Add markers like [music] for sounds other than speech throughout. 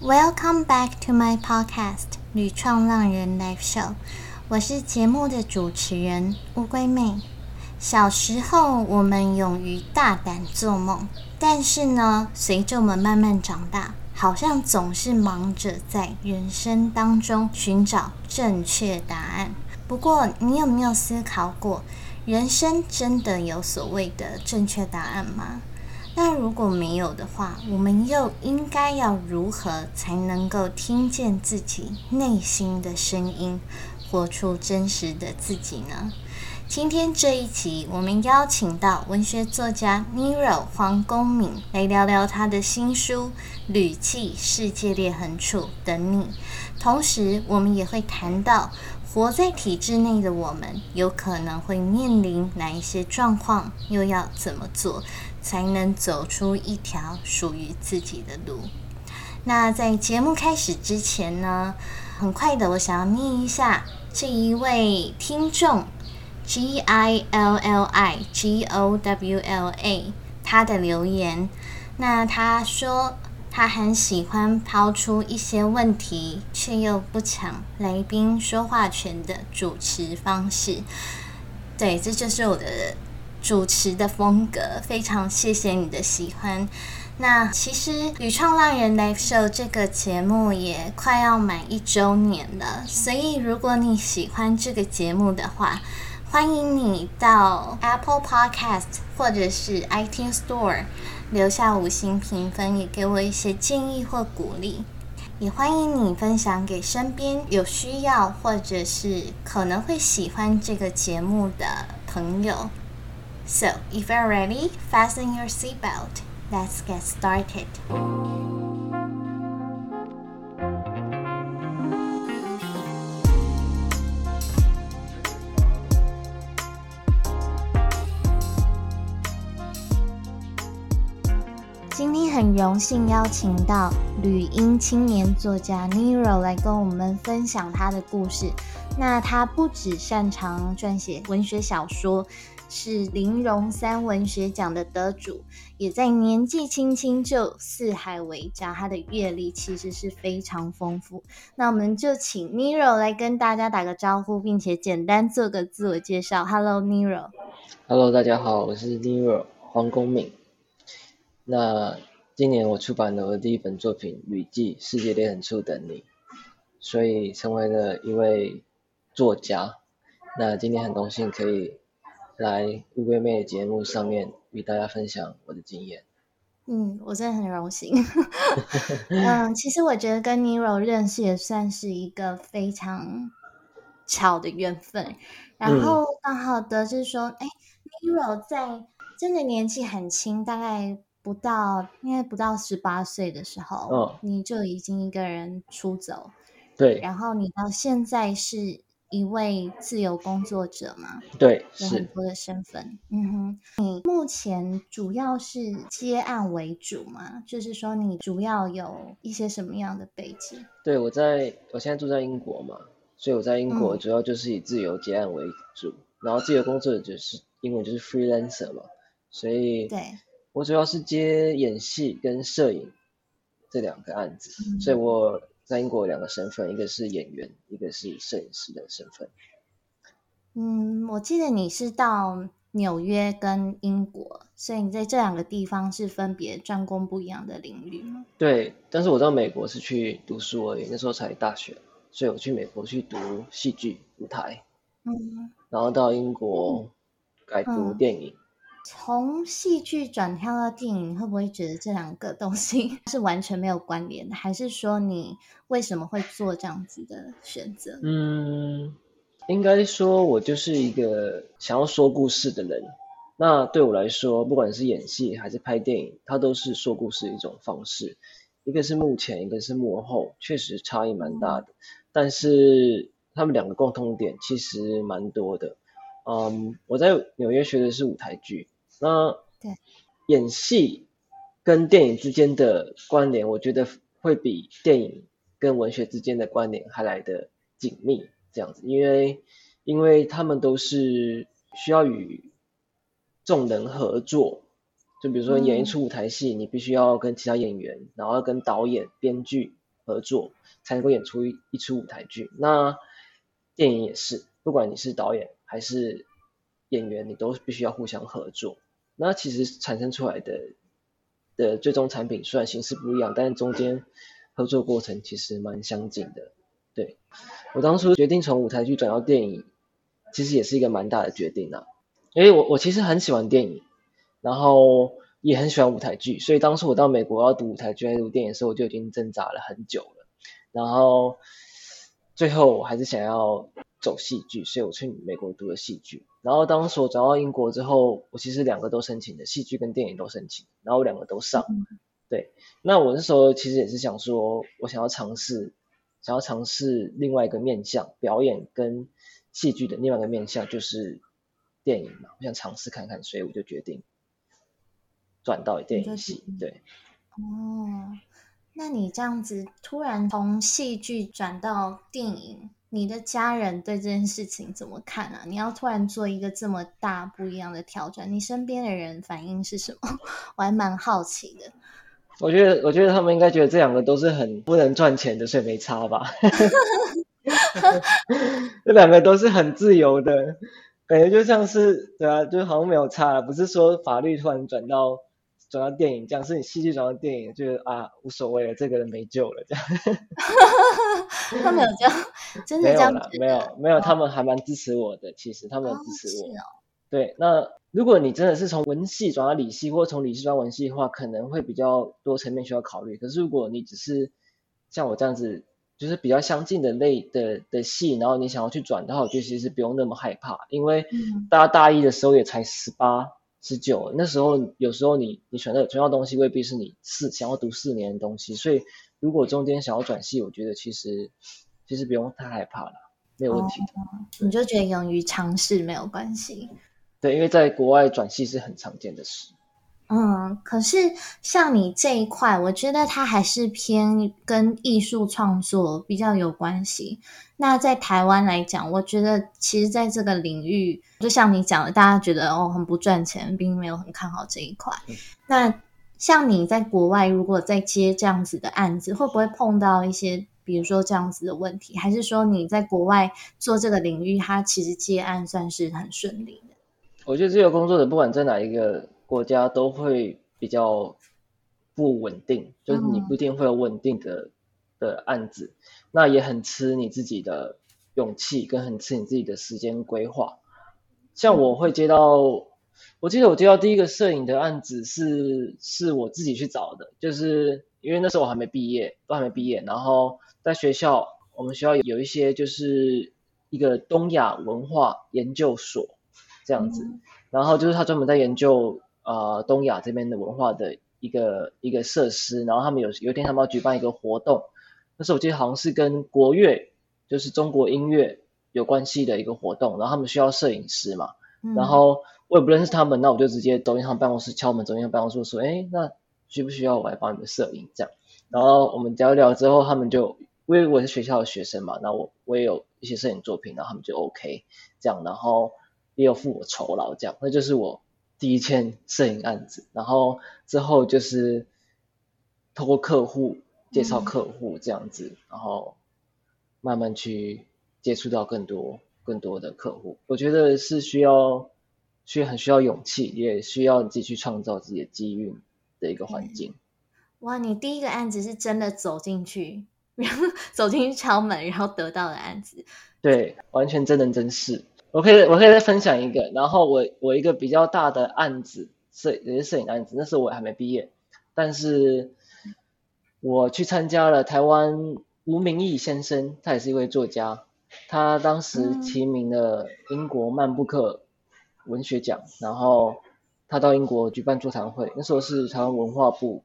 Welcome back to my podcast《女创浪人 Live Show》，我是节目的主持人乌龟妹。小时候，我们勇于大胆做梦，但是呢，随着我们慢慢长大，好像总是忙着在人生当中寻找正确答案。不过，你有没有思考过，人生真的有所谓的正确答案吗？那如果没有的话，我们又应该要如何才能够听见自己内心的声音，活出真实的自己呢？今天这一集，我们邀请到文学作家 Nero 黄公敏来聊聊他的新书《旅记世界裂痕处等你》，同时我们也会谈到。活在体制内的我们，有可能会面临哪一些状况？又要怎么做才能走出一条属于自己的路？那在节目开始之前呢，很快的，我想要念一下这一位听众 G I L L I G O W L A 他的留言。那他说。他很喜欢抛出一些问题，却又不抢来宾说话权的主持方式。对，这就是我的主持的风格。非常谢谢你的喜欢。那其实《女创浪人 Live Show》这个节目也快要满一周年了，所以如果你喜欢这个节目的话，欢迎你到 Apple Podcast 或者是 iTunes Store。留下五星评分，也给我一些建议或鼓励。也欢迎你分享给身边有需要或者是可能会喜欢这个节目的朋友。So, if you're ready, fasten your seatbelt. Let's get started. 今天很荣幸邀请到旅英青年作家 Nero 来跟我们分享他的故事。那他不只擅长撰写文学小说，是林荣三文学奖的得主，也在年纪轻轻就四海为家。他的阅历其实是非常丰富。那我们就请 Nero 来跟大家打个招呼，并且简单做个自我介绍。Hello Nero。Hello，大家好，我是 Nero 黄公敏。那今年我出版了我的第一本作品《旅记世界裂痕处等你》，所以成为了一位作家。那今天很荣幸可以来乌龟妹的节目上面与大家分享我的经验。嗯，我真的很荣幸。[laughs] 嗯，其实我觉得跟 Nero 认识也算是一个非常巧的缘分。然后刚好得知说，哎，Nero 在真的年纪很轻，大概。不到，应该不到十八岁的时候，嗯，你就已经一个人出走，对。然后你到现在是一位自由工作者嘛？对，有很多的身份。嗯哼，你目前主要是接案为主嘛？就是说你主要有一些什么样的背景？对，我在我现在住在英国嘛，所以我在英国主要就是以自由接案为主，然后自由工作者就是英文就是 freelancer 嘛，所以对。我主要是接演戏跟摄影这两个案子，所以我在英国有两个身份，一个是演员，一个是摄影师的身份。嗯，我记得你是到纽约跟英国，所以你在这两个地方是分别专攻不一样的领域吗？对，但是我到美国是去读书而已，那时候才大学，所以我去美国去读戏剧舞台，嗯，然后到英国改读电影。从戏剧转跳到电影，会不会觉得这两个东西 [laughs] 是完全没有关联的？还是说你为什么会做这样子的选择？嗯，应该说我就是一个想要说故事的人。那对我来说，不管是演戏还是拍电影，它都是说故事一种方式。一个是幕前，一个是幕后，确实差异蛮大的。但是他们两个共通点其实蛮多的。嗯，我在纽约学的是舞台剧。那对演戏跟电影之间的关联，我觉得会比电影跟文学之间的关联还来得紧密。这样子，因为因为他们都是需要与众人合作，就比如说演一出舞台戏，你必须要跟其他演员，然后跟导演、编剧合作，才能够演出一一出舞台剧。那电影也是，不管你是导演还是演员，你都必须要互相合作。那其实产生出来的的最终产品虽然形式不一样，但是中间合作过程其实蛮相近的。对我当初决定从舞台剧转到电影，其实也是一个蛮大的决定啊。因为我我其实很喜欢电影，然后也很喜欢舞台剧，所以当初我到美国要读舞台剧还是读电影的时候，我就已经挣扎了很久了。然后最后我还是想要走戏剧，所以我去美国读了戏剧。然后当时我转到英国之后，我其实两个都申请的，戏剧跟电影都申请，然后我两个都上。对，那我那时候其实也是想说，我想要尝试。想要尝试另外一个面向，表演跟戏剧的另外一个面向就是电影嘛，我想尝试看看，所以我就决定转到电影系。对，哦，那你这样子突然从戏剧转到电影，你的家人对这件事情怎么看啊？你要突然做一个这么大不一样的挑战，你身边的人反应是什么？[laughs] 我还蛮好奇的。我觉得，我觉得他们应该觉得这两个都是很不能赚钱的，所以没差吧。[laughs] 这两个都是很自由的，感觉就像是对啊，就好像没有差，不是说法律突然转到转到电影这样，是你戏剧转到电影，就是啊无所谓了，这个人没救了这样。他没有这样，真的这样没有没有，他们还蛮支持我的，其实他们支持我。对，那。如果你真的是从文系转到理系，或者从理系转文系的话，可能会比较多层面需要考虑。可是如果你只是像我这样子，就是比较相近的类的的系，然后你想要去转的话，我觉得其实不用那么害怕，因为大家大一的时候也才十八、十九，那时候有时候你你选的重要东西未必是你四想要读四年的东西，所以如果中间想要转系，我觉得其实其实不用太害怕了，没有问题的。你就觉得勇于尝试没有关系。对，因为在国外转系是很常见的事。嗯，可是像你这一块，我觉得它还是偏跟艺术创作比较有关系。那在台湾来讲，我觉得其实在这个领域，就像你讲的，大家觉得哦很不赚钱，并没有很看好这一块。那像你在国外，如果在接这样子的案子，会不会碰到一些，比如说这样子的问题？还是说你在国外做这个领域，它其实接案算是很顺利的？我觉得自由工作者不管在哪一个国家都会比较不稳定，就是你不一定会有稳定的的案子，那也很吃你自己的勇气，跟很吃你自己的时间规划。像我会接到，我记得我接到第一个摄影的案子是是我自己去找的，就是因为那时候我还没毕业，都还没毕业，然后在学校，我们学校有一些就是一个东亚文化研究所。这样子，然后就是他专门在研究呃东亚这边的文化的一个一个设施，然后他们有有一天他们要举办一个活动，那时候我记得好像是跟国乐，就是中国音乐有关系的一个活动，然后他们需要摄影师嘛，然后我也不认识他们，那我就直接走进他们办公室敲门，走进他办公室说，哎，那需不需要我来帮你们摄影这样？然后我们聊一聊之后，他们就因为我是学校的学生嘛，那我我也有一些摄影作品，然后他们就 OK 这样，然后。也有付我酬劳，这样，那就是我第一件摄影案子。然后之后就是透过客户介绍客户这样子，然后慢慢去接触到更多更多的客户。我觉得是需要，需很需要勇气，也需要你自己去创造自己的机遇的一个环境。哇，你第一个案子是真的走进去，然 [laughs] 后走进去敲门，然后得到的案子。对，完全真人真事。我可以，我可以再分享一个。然后我我一个比较大的案子，摄也是摄影案子，那时候我还没毕业，但是我去参加了台湾吴明义先生，他也是一位作家，他当时提名了英国曼布克文学奖，然后他到英国举办座谈会，那时候是台湾文化部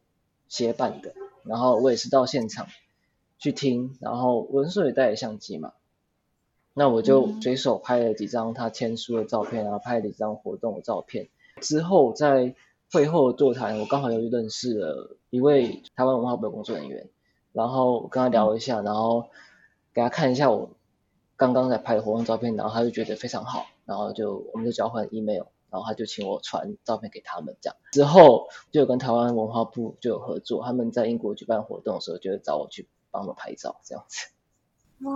协办的，然后我也是到现场去听，然后文硕也带了相机嘛。那我就随手拍了几张他签书的照片啊，拍了几张活动的照片。之后在会后座谈，我刚好又认识了一位台湾文化部的工作人员，然后跟他聊一下，然后给他看一下我刚刚在拍的活动照片，然后他就觉得非常好，然后就我们就交换 email，然后他就请我传照片给他们这样。之后就有跟台湾文化部就有合作，他们在英国举办活动的时候，就会找我去帮他们拍照这样子。哇，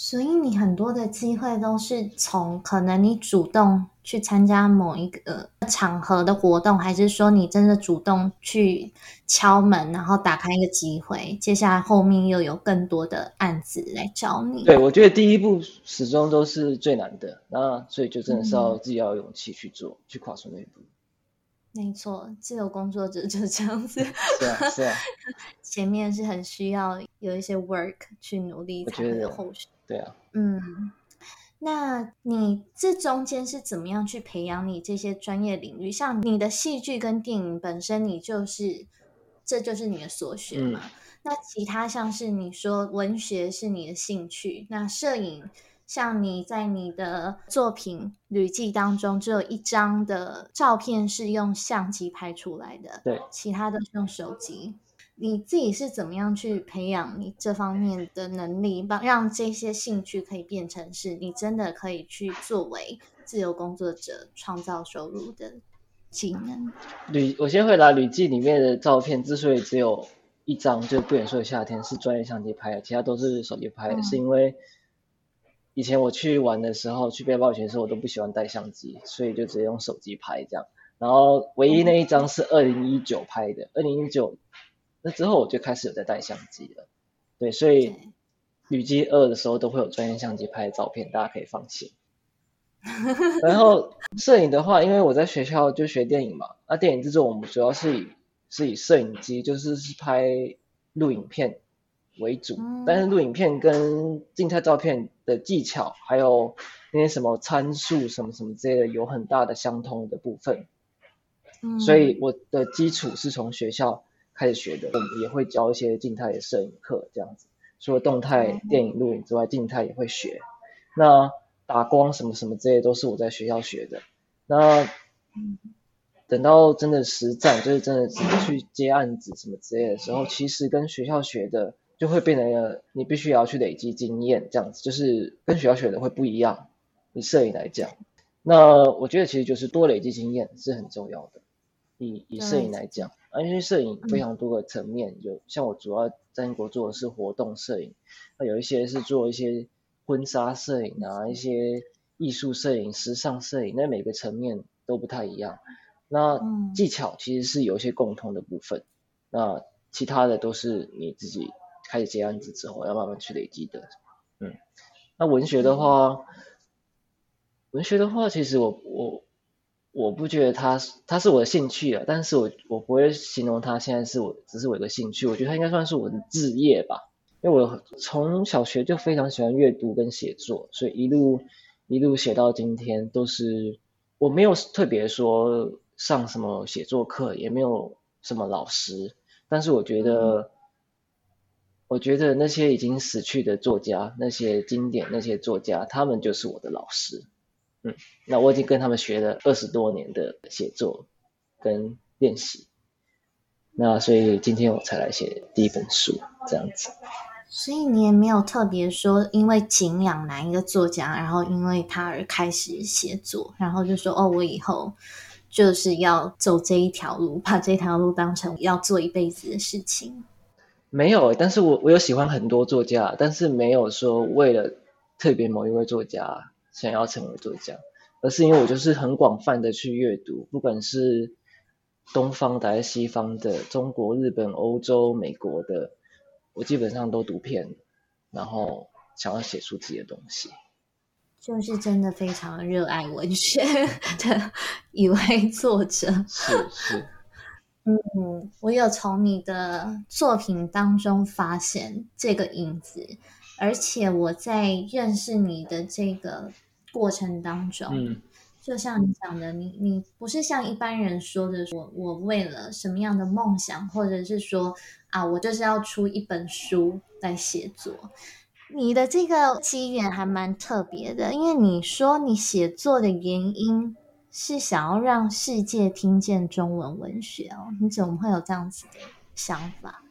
所以你很多的机会都是从可能你主动去参加某一个场合的活动，还是说你真的主动去敲门，然后打开一个机会，接下来后面又有更多的案子来找你？对，我觉得第一步始终都是最难的，那所以就真的是要自己要有勇气去做，去跨出那一步。没错，自由工作者就是这样子。是啊，是啊。[laughs] 前面是很需要有一些 work 去努力才会有后续。对啊。嗯，那你这中间是怎么样去培养你这些专业领域？像你的戏剧跟电影本身，你就是这就是你的所学嘛？那其他像是你说文学是你的兴趣，那摄影。像你在你的作品履记当中，只有一张的照片是用相机拍出来的，对，其他都是用手机。你自己是怎么样去培养你这方面的能力，帮让这些兴趣可以变成是你真的可以去作为自由工作者创造收入的技能？旅，我先回答旅记里面的照片，之所以只有一张，就不远说的夏天是专业相机拍的，其他都是手机拍的，是因为。以前我去玩的时候，去背包旅行的时候，我都不喜欢带相机，所以就直接用手机拍这样。然后唯一那一张是二零一九拍的，二零一九那之后我就开始有在带相机了。对，所以旅机二的时候都会有专业相机拍的照片，大家可以放心。[laughs] 然后摄影的话，因为我在学校就学电影嘛，那电影制作我们主要是以是以摄影机，就是是拍录影片。为主，但是录影片跟静态照片的技巧，还有那些什么参数什么什么之类的，有很大的相通的部分。嗯，所以我的基础是从学校开始学的，我们也会教一些静态的摄影课，这样子。除了动态电影录影之外，静态也会学。那打光什么什么这些都是我在学校学的。那等到真的实战，就是真的去接案子什么之类的时候，其实跟学校学的。就会变得你必须要去累积经验，这样子就是跟学校学的会不一样。以摄影来讲，那我觉得其实就是多累积经验是很重要的。以以摄影来讲，因为摄影非常多个层面，有像我主要在英国做的是活动摄影，那有一些是做一些婚纱摄影啊，一些艺术摄影、时尚摄影，那每个层面都不太一样。那技巧其实是有一些共通的部分，那其他的都是你自己。开始接案子之后，要慢慢去累积的。嗯，那文学的话，文学的话，其实我我我不觉得它它是我的兴趣啊，但是我我不会形容它现在是我只是我一个兴趣，我觉得它应该算是我的职业吧。因为我从小学就非常喜欢阅读跟写作，所以一路一路写到今天都是我没有特别说上什么写作课，也没有什么老师，但是我觉得。我觉得那些已经死去的作家，那些经典那些作家，他们就是我的老师。嗯，那我已经跟他们学了二十多年的写作跟练习。那所以今天我才来写第一本书，这样子。所以你也没有特别说，因为敬仰哪一个作家，然后因为他而开始写作，然后就说哦，我以后就是要走这一条路，把这条路当成要做一辈子的事情。没有，但是我我有喜欢很多作家，但是没有说为了特别某一位作家想要成为作家，而是因为我就是很广泛的去阅读，不管是东方的还是西方的，中国、日本、欧洲、美国的，我基本上都读遍，然后想要写出自己的东西，就是真的非常热爱文学的一位作者，是是。[laughs] 嗯，我有从你的作品当中发现这个影子，而且我在认识你的这个过程当中，嗯，就像你讲的，你你不是像一般人说的，我我为了什么样的梦想，或者是说啊，我就是要出一本书来写作。你的这个机缘还蛮特别的，因为你说你写作的原因。是想要让世界听见中文文学哦？你怎么会有这样子的想法？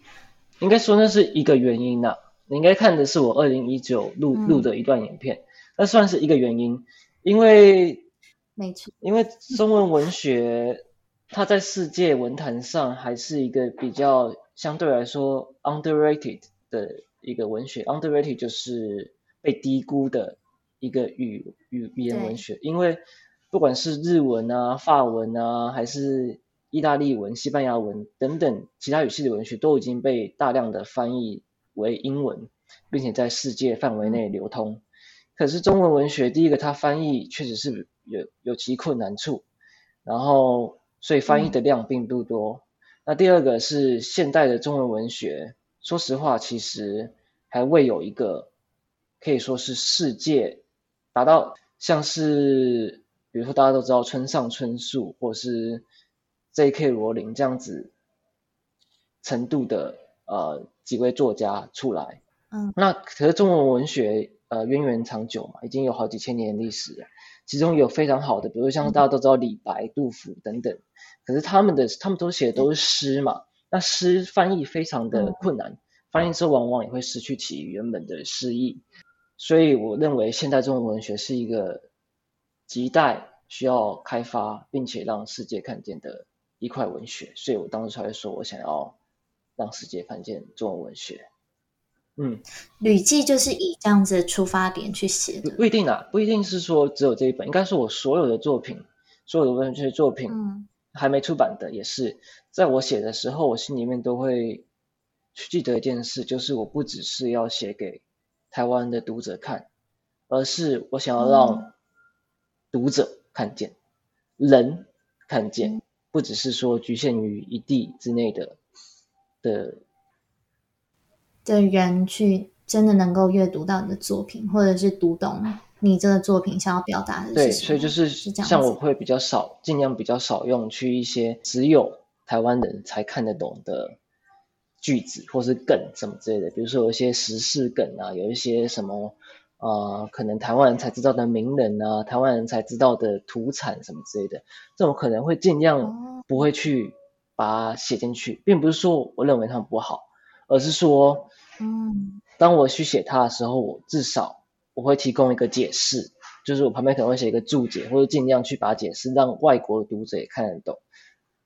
应该说那是一个原因呐。你应该看的是我二零一九录录的一段影片，那算是一个原因。因为没错，因为中文文学它在世界文坛上还是一个比较相对来说 underrated 的一个文学，underrated 就是被低估的一个语语语言文学，因为不管是日文啊、法文啊，还是意大利文、西班牙文等等其他语系的文学，都已经被大量的翻译为英文，并且在世界范围内流通。可是中文文学，第一个它翻译确实是有有其困难处，然后所以翻译的量并不多。那第二个是现代的中文文学，说实话，其实还未有一个可以说是世界达到像是，比如说大家都知道村上春树或是 J.K. 罗琳这样子程度的呃几位作家出来。嗯，那可是中文文学呃渊源长久嘛，已经有好几千年历史了，其中有非常好的，比如像大家都知道李白、杜甫等等。可是他们的他们都写的都是诗嘛，那诗翻译非常的困难，翻译之后往往也会失去其原本的诗意，所以我认为现代中文文学是一个亟待需要开发并且让世界看见的一块文学，所以我当时才会说我想要让世界看见中文文学。嗯，吕记就是以这样子的出发点去写的，不一定啊，不一定是说只有这一本，应该是我所有的作品，所有的文学作品。嗯。还没出版的也是，在我写的时候，我心里面都会去记得一件事，就是我不只是要写给台湾的读者看，而是我想要让读者看见，人看见，不只是说局限于一地之内的的的人去真的能够阅读到你的作品，或者是读懂。你这个作品想要表达的对，所以就是像我会比较少，尽量比较少用去一些只有台湾人才看得懂的句子或是梗什么之类的，比如说有一些时事梗啊，有一些什么呃，可能台湾人才知道的名人啊，台湾人才知道的土产什么之类的，这种可能会尽量不会去把它写进去，并不是说我认为他们不好，而是说，嗯，当我去写它的时候，我至少。我会提供一个解释，就是我旁边可能会写一个注解，或者尽量去把解释让外国读者也看得懂，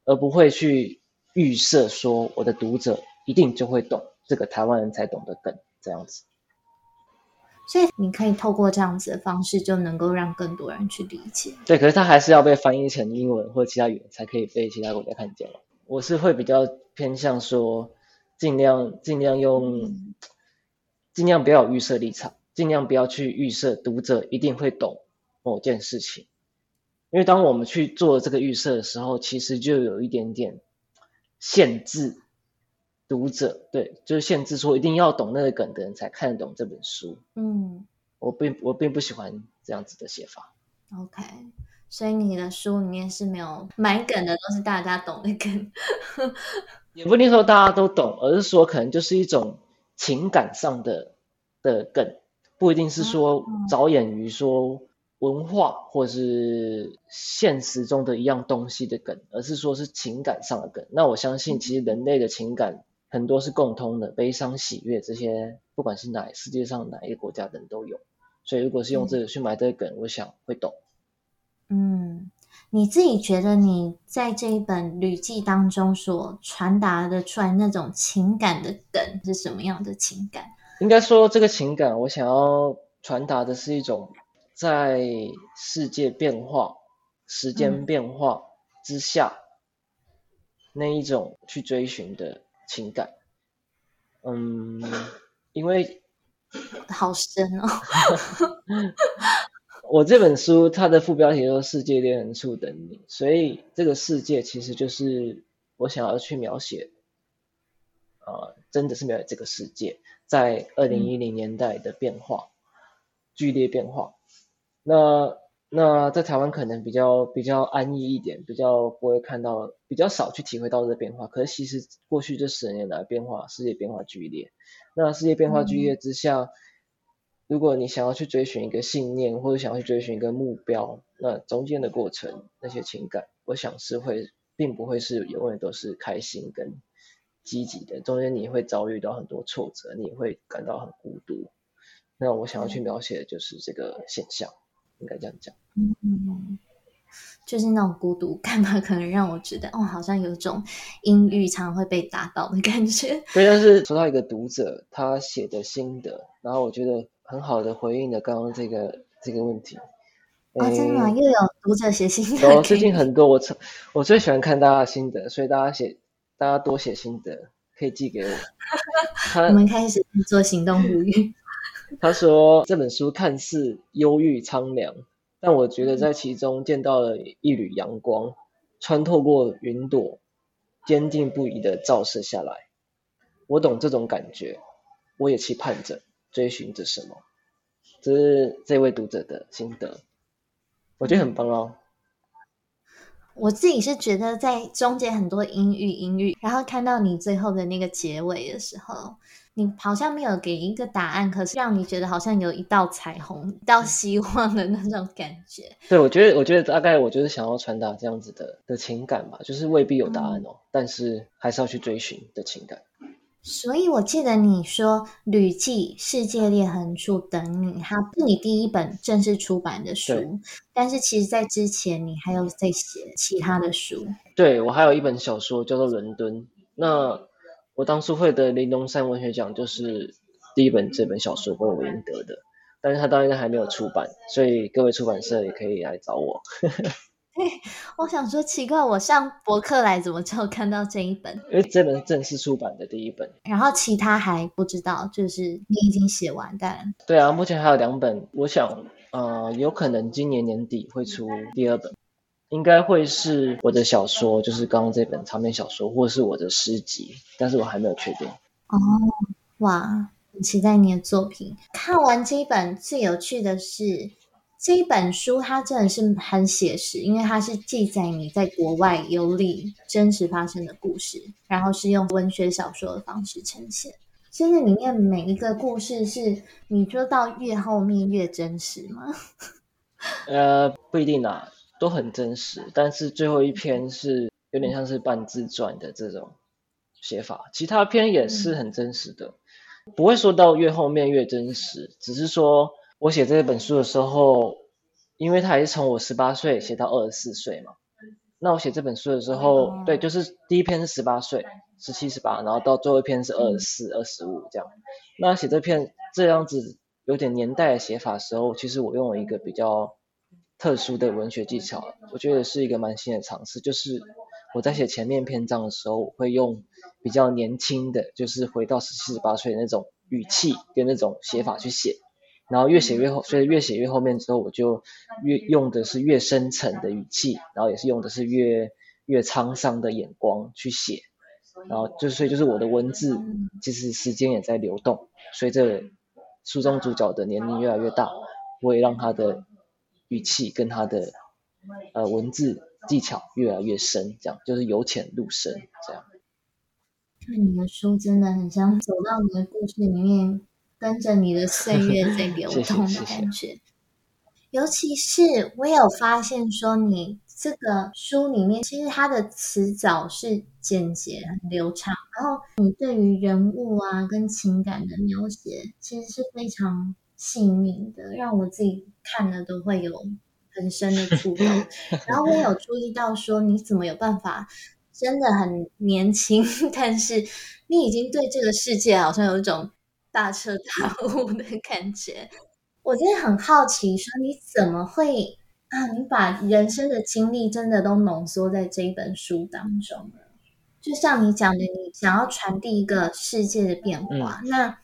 而不会去预设说我的读者一定就会懂这个台湾人才懂的梗这样子。所以你可以透过这样子的方式，就能够让更多人去理解。对，可是它还是要被翻译成英文或其他语言才可以被其他国家看见了。我是会比较偏向说，尽量尽量用，尽量不要有预设立场。尽量不要去预设读者一定会懂某件事情，因为当我们去做这个预设的时候，其实就有一点点限制读者，对，就是限制说一定要懂那个梗的人才看得懂这本书。嗯，我并我并不喜欢这样子的写法。OK，所以你的书里面是没有买梗的，都是大家懂的梗。[laughs] 也不一定说大家都懂，而是说可能就是一种情感上的的梗。不一定是说着眼于说文化或是现实中的一样东西的梗，而是说是情感上的梗。那我相信，其实人类的情感很多是共通的，悲伤、喜悦这些，不管是哪世界上哪一个国家的人都有。所以，如果是用这个去买这个梗，我想会懂。嗯，你自己觉得你在这一本旅记当中所传达的出来那种情感的梗是什么样的情感？应该说，这个情感我想要传达的是一种在世界变化、时间变化之下那一种去追寻的情感。嗯，因为好深哦。[laughs] 我这本书它的副标题说“世界恋人处等你”，所以这个世界其实就是我想要去描写，呃，真的是描写这个世界。在二零一零年代的变化，剧烈变化。那那在台湾可能比较比较安逸一点，比较不会看到，比较少去体会到这个变化。可是其实过去这十年来变化，世界变化剧烈。那世界变化剧烈之下，如果你想要去追寻一个信念，或者想要去追寻一个目标，那中间的过程那些情感，我想是会，并不会是永远都是开心跟。积极的中间，你会遭遇到很多挫折，你会感到很孤独。那我想要去描写的就是这个现象，应该这样讲。嗯，就是那种孤独感吧，可能让我觉得哦，好像有种阴郁常会被打倒的感觉。对，但是说到一个读者他写的心得，然后我觉得很好的回应了刚刚这个这个问题。哦，真的吗？又有读者写心得？有，最近很多。我我最喜欢看大家的心得，所以大家写，大家多写心得，可以寄给我。[laughs] 我们开始做行动呼吁。[laughs] 他说这本书看似忧郁苍凉，但我觉得在其中见到了一缕阳光，穿透过云朵，坚定不移的照射下来。我懂这种感觉，我也期盼着，追寻着什么。这是这位读者的心得。我觉得很棒哦。我自己是觉得在中间很多阴郁阴郁，然后看到你最后的那个结尾的时候，你好像没有给一个答案，可是让你觉得好像有一道彩虹、一道希望的那种感觉。对，我觉得，我觉得大概我就是想要传达这样子的的情感吧，就是未必有答案哦，但是还是要去追寻的情感。所以，我记得你说《旅记世界裂痕处等你》，它是你第一本正式出版的书。但是，其实，在之前，你还有在写其他的书。对，我还有一本小说叫做《伦敦》。那我当初会得林东山文学奖，就是第一本这本小说为我赢得的。但是，它当然还没有出版，所以各位出版社也可以来找我。[laughs] [laughs] 我想说奇怪，我上博客来怎么就看到这一本？因为这本是正式出版的第一本，然后其他还不知道，就是你已经写完，但对啊，目前还有两本，我想，呃，有可能今年年底会出第二本，应该会是我的小说，就是刚刚这本长篇小说，或是我的诗集，但是我还没有确定。哦，哇，很期待你的作品。看完这一本，最有趣的是。这一本书它真的是很写实，因为它是记载你在国外游历真实发生的故事，然后是用文学小说的方式呈现。现在里面每一个故事是你说到越后面越真实吗？呃，不一定啊，都很真实，但是最后一篇是有点像是半自传的这种写法，其他篇也是很真实的，不会说到越后面越真实，只是说。我写这本书的时候，因为它也是从我十八岁写到二十四岁嘛。那我写这本书的时候，对，就是第一篇是十八岁，十七十八，然后到最后一篇是二十四、二十五这样。那写这篇这样子有点年代的写法的时候，其实我用了一个比较特殊的文学技巧，我觉得是一个蛮新的尝试，就是我在写前面篇章的时候，我会用比较年轻的，就是回到十七十八岁的那种语气跟那种写法去写。然后越写越后，所以越写越后面之后，我就越用的是越深沉的语气，然后也是用的是越越沧桑的眼光去写，然后就所以就是我的文字其实时间也在流动，随着书中主角的年龄越来越大，我也让他的语气跟他的呃文字技巧越来越深，这样就是由浅入深这样。看你的书真的很像走到你的故事里面。跟着你的岁 [laughs] 月在流动的感觉，尤其是我有发现说，你这个书里面其实它的词藻是简洁、很流畅，然后你对于人物啊跟情感的描写其实是非常细腻的，让我自己看了都会有很深的触动。[laughs] 然后我有注意到说，你怎么有办法真的很年轻，[laughs] 但是你已经对这个世界好像有一种。大彻大悟的感觉，[laughs] 我真的很好奇，说你怎么会啊？你把人生的经历真的都浓缩在这一本书当中了。就像你讲的，你想要传递一个世界的变化。那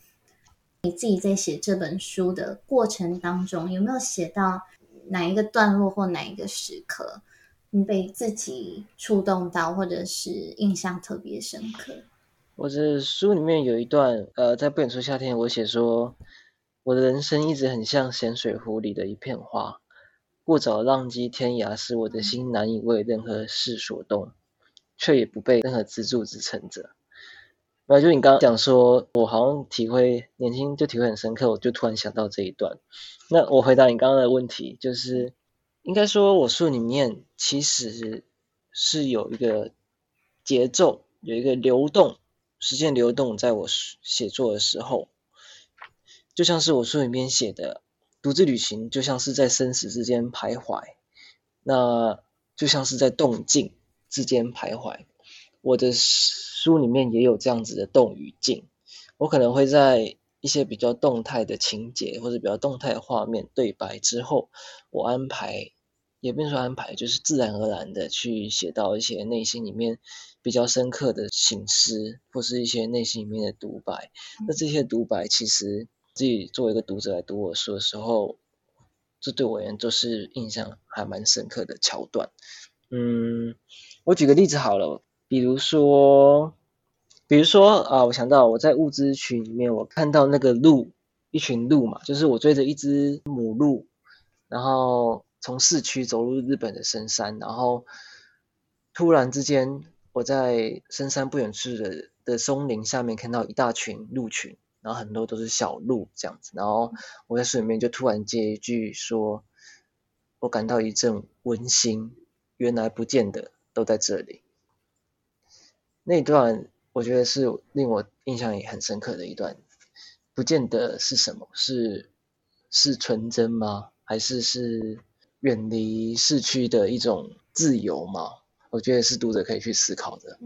你自己在写这本书的过程当中，有没有写到哪一个段落或哪一个时刻，你被自己触动到，或者是印象特别深刻？我这书里面有一段，呃，在不远处夏天，我写说，我的人生一直很像咸水湖里的一片花，过早浪迹天涯，使我的心难以为任何事所动，却也不被任何支柱支撑着。然后就你刚刚讲说，我好像体会年轻就体会很深刻，我就突然想到这一段。那我回答你刚刚的问题，就是应该说我书里面其实是有一个节奏，有一个流动。时间流动，在我写作的时候，就像是我书里面写的，独自旅行就像是在生死之间徘徊。那就像是在动静之间徘徊。我的书里面也有这样子的动与静，我可能会在一些比较动态的情节或者比较动态的画面对白之后，我安排，也不能说安排，就是自然而然的去写到一些内心里面比较深刻的醒思，或是一些内心里面的独白。那这些独白其实自己作为一个读者来读我书的时候，这对我而言都是印象还蛮深刻的桥段。嗯，我举个例子好了，比如说，比如说啊，我想到我在物资群里面，我看到那个鹿，一群鹿嘛，就是我追着一只母鹿，然后从市区走入日本的深山，然后突然之间，我在深山不远处的的松林下面看到一大群鹿群，然后很多都是小鹿这样子，然后我在书里面就突然接一句说，我感到一阵温馨。原来不见得都在这里。那段我觉得是令我印象也很深刻的一段，不见得是什么，是是纯真吗？还是是远离市区的一种自由嘛？我觉得是读者可以去思考的。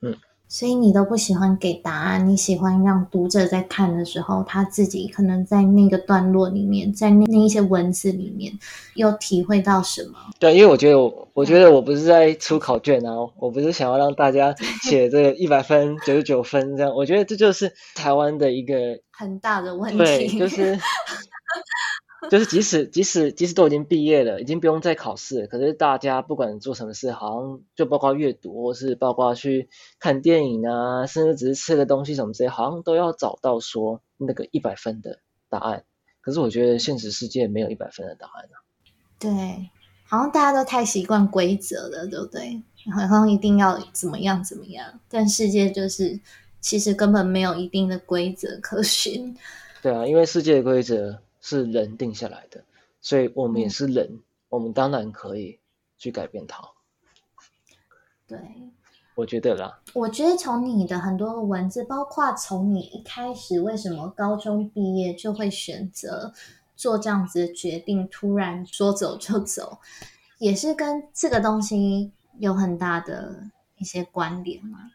嗯。所以你都不喜欢给答案，你喜欢让读者在看的时候，他自己可能在那个段落里面，在那那一些文字里面，又体会到什么？对，因为我觉得我，我觉得我不是在出考卷啊，我不是想要让大家写这个一百分、九十九分这样，我觉得这就是台湾的一个很大的问题，对，就是。[laughs] [laughs] 就是即使即使即使都已经毕业了，已经不用再考试，可是大家不管做什么事，好像就包括阅读，或是包括去看电影啊，甚至只是吃个东西什么之类，好像都要找到说那个一百分的答案。可是我觉得现实世界没有一百分的答案啊。对，好像大家都太习惯规则了，对不对？好像一定要怎么样怎么样，但世界就是其实根本没有一定的规则可循。对啊，因为世界的规则。是人定下来的，所以我们也是人，我们当然可以去改变它。对，我觉得啦。我觉得从你的很多文字，包括从你一开始为什么高中毕业就会选择做这样子的决定，突然说走就走，也是跟这个东西有很大的一些关联嘛。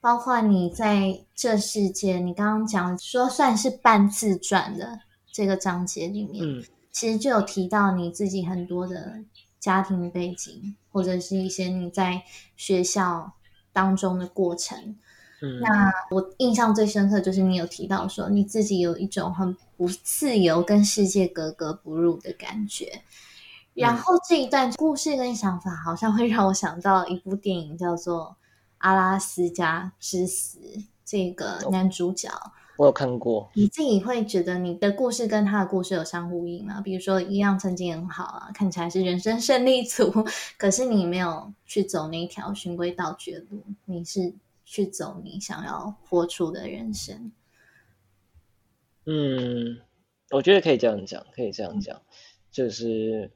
包括你在这世界，你刚刚讲说算是半自传的。这个章节里面，其实就有提到你自己很多的家庭背景，或者是一些你在学校当中的过程。那我印象最深刻就是你有提到说，你自己有一种很不自由、跟世界格格不入的感觉。然后这一段故事跟想法，好像会让我想到一部电影，叫做《阿拉斯加之死》，这个男主角。我有看过，你自己会觉得你的故事跟他的故事有相呼应吗？比如说，一样成绩很好啊，看起来是人生胜利组，可是你没有去走那条循规蹈矩的路，你是去走你想要活出的人生。嗯，我觉得可以这样讲，可以这样讲，就是。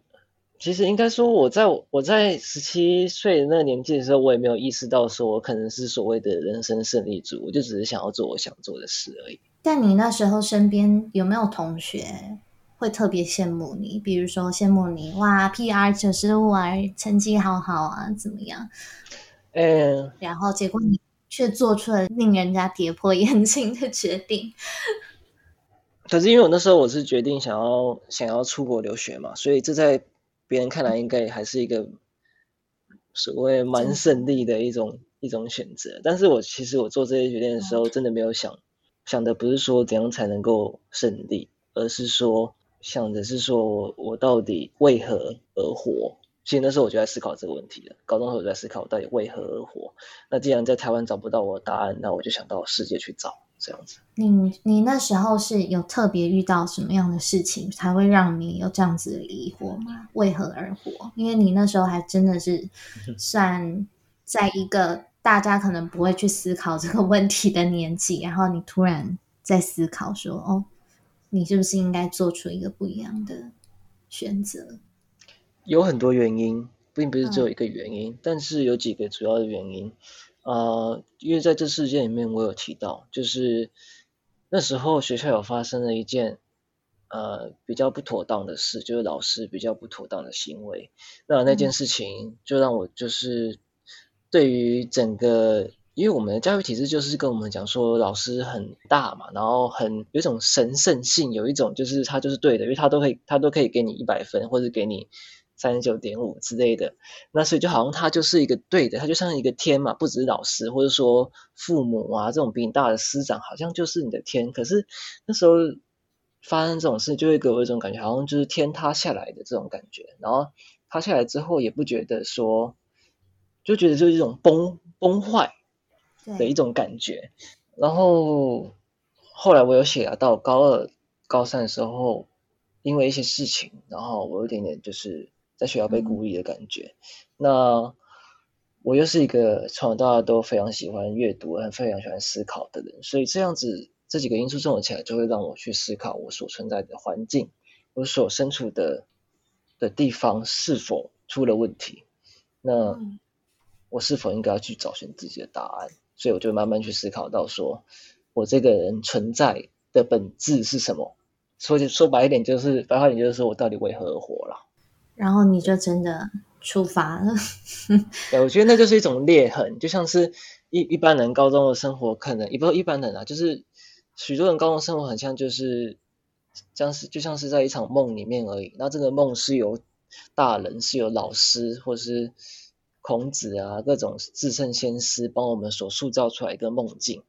其实应该说，我在我在十七岁那个年纪的时候，我也没有意识到说我可能是所谓的人生胜利组，我就只是想要做我想做的事而已。但你那时候身边有没有同学会特别羡慕你？比如说羡慕你哇，PR 九十五啊，成绩好好啊，怎么样？嗯，然后结果你却做出了令人家跌破眼镜的决定。可是因为我那时候我是决定想要想要出国留学嘛，所以这在。别人看来应该还是一个所谓蛮胜利的一种一种选择，但是我其实我做这些决定的时候，真的没有想想的不是说怎样才能够胜利，而是说想的是说我我到底为何而活？其实那时候我就在思考这个问题了。高中时候就在思考到底为何而活？那既然在台湾找不到我的答案，那我就想到世界去找。这样子，你你那时候是有特别遇到什么样的事情才会让你有这样子的疑惑吗？为何而活？因为你那时候还真的是 [laughs] 算在一个大家可能不会去思考这个问题的年纪，然后你突然在思考说，哦，你是不是应该做出一个不一样的选择？有很多原因，并不是只有一个原因，但是有几个主要的原因。呃，因为在这事件里面，我有提到，就是那时候学校有发生了一件呃比较不妥当的事，就是老师比较不妥当的行为。那那件事情就让我就是对于整个，因为我们的教育体制就是跟我们讲说，老师很大嘛，然后很有一种神圣性，有一种就是他就是对的，因为他都可以他都可以给你一百分，或者给你。三十九点五之类的，那所以就好像他就是一个对的，他就像一个天嘛，不只是老师或者说父母啊这种比你大的师长，好像就是你的天。可是那时候发生这种事，就会给我一种感觉，好像就是天塌下来的这种感觉。然后塌下来之后，也不觉得说，就觉得就是一种崩崩坏的一种感觉。然后后来我有写啊到高二、高三的时候，因为一些事情，然后我有点点就是。在学校被孤立的感觉，那我又是一个从小到大都非常喜欢阅读、很非常喜欢思考的人，所以这样子这几个因素综合起来，就会让我去思考我所存在的环境，我所身处的的地方是否出了问题，那我是否应该要去找寻自己的答案？所以我就慢慢去思考到，说我这个人存在的本质是什么？说说白一点，就是白话点，就是说我到底为何而活了？然后你就真的出发了。[laughs] 对，我觉得那就是一种裂痕，就像是一一般人高中的生活，可能也不是一般人啊，就是许多人高中生活很像，就是像是就像是在一场梦里面而已。那这个梦是由大人，是由老师或是孔子啊各种至圣先师帮我们所塑造出来一个梦境。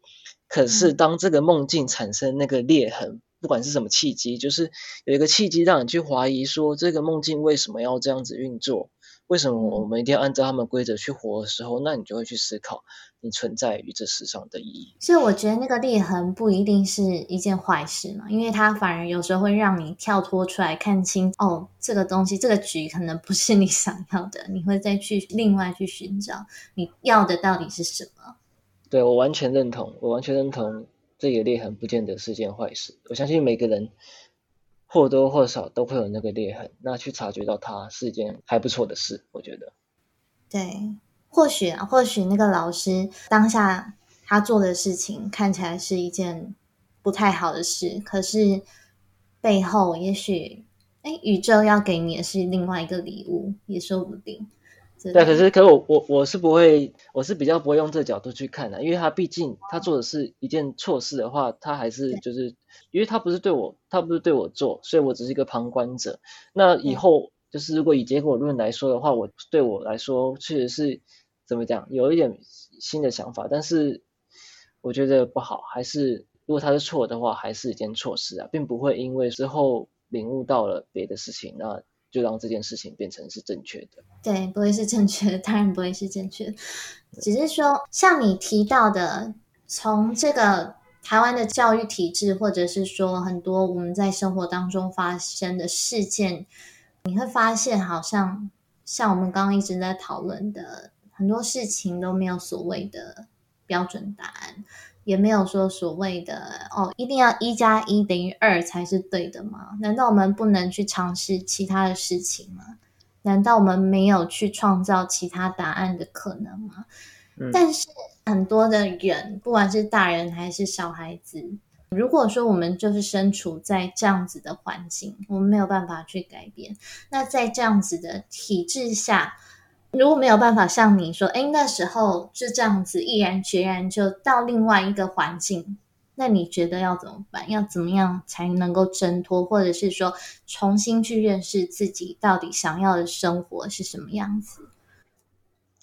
可是当这个梦境产生那个裂痕。不管是什么契机，就是有一个契机让你去怀疑说这个梦境为什么要这样子运作？为什么我们一定要按照他们规则去活的时候，那你就会去思考你存在于这世上的意义。所以我觉得那个裂痕不一定是一件坏事嘛，因为它反而有时候会让你跳脱出来看清哦，这个东西这个局可能不是你想要的，你会再去另外去寻找你要的到底是什么。对我完全认同，我完全认同。这个裂痕不见得是件坏事，我相信每个人或多或少都会有那个裂痕，那去察觉到它是一件还不错的事，我觉得。对，或许啊，或许那个老师当下他做的事情看起来是一件不太好的事，可是背后也许，哎，宇宙要给你的是另外一个礼物，也说不定。对，可是，可我我我是不会，我是比较不会用这个角度去看的，因为他毕竟他做的是一件错事的话，他还是就是，因为他不是对我，他不是对我做，所以我只是一个旁观者。那以后就是如果以结果论来说的话，我对我来说确实是怎么讲，有一点新的想法，但是我觉得不好，还是如果他是错的话，还是一件错事啊，并不会因为之后领悟到了别的事情，那。就让这件事情变成是正确的，对，不会是正确的，当然不会是正确的。只是说，像你提到的，从这个台湾的教育体制，或者是说很多我们在生活当中发生的事件，你会发现，好像像我们刚刚一直在讨论的很多事情都没有所谓的标准答案。也没有说所谓的哦，一定要一加一等于二才是对的吗？难道我们不能去尝试其他的事情吗？难道我们没有去创造其他答案的可能吗？但是很多的人，不管是大人还是小孩子，如果说我们就是身处在这样子的环境，我们没有办法去改变，那在这样子的体制下。如果没有办法像你说，哎，那时候就这样子毅然决然就到另外一个环境，那你觉得要怎么办？要怎么样才能够挣脱，或者是说重新去认识自己到底想要的生活是什么样子？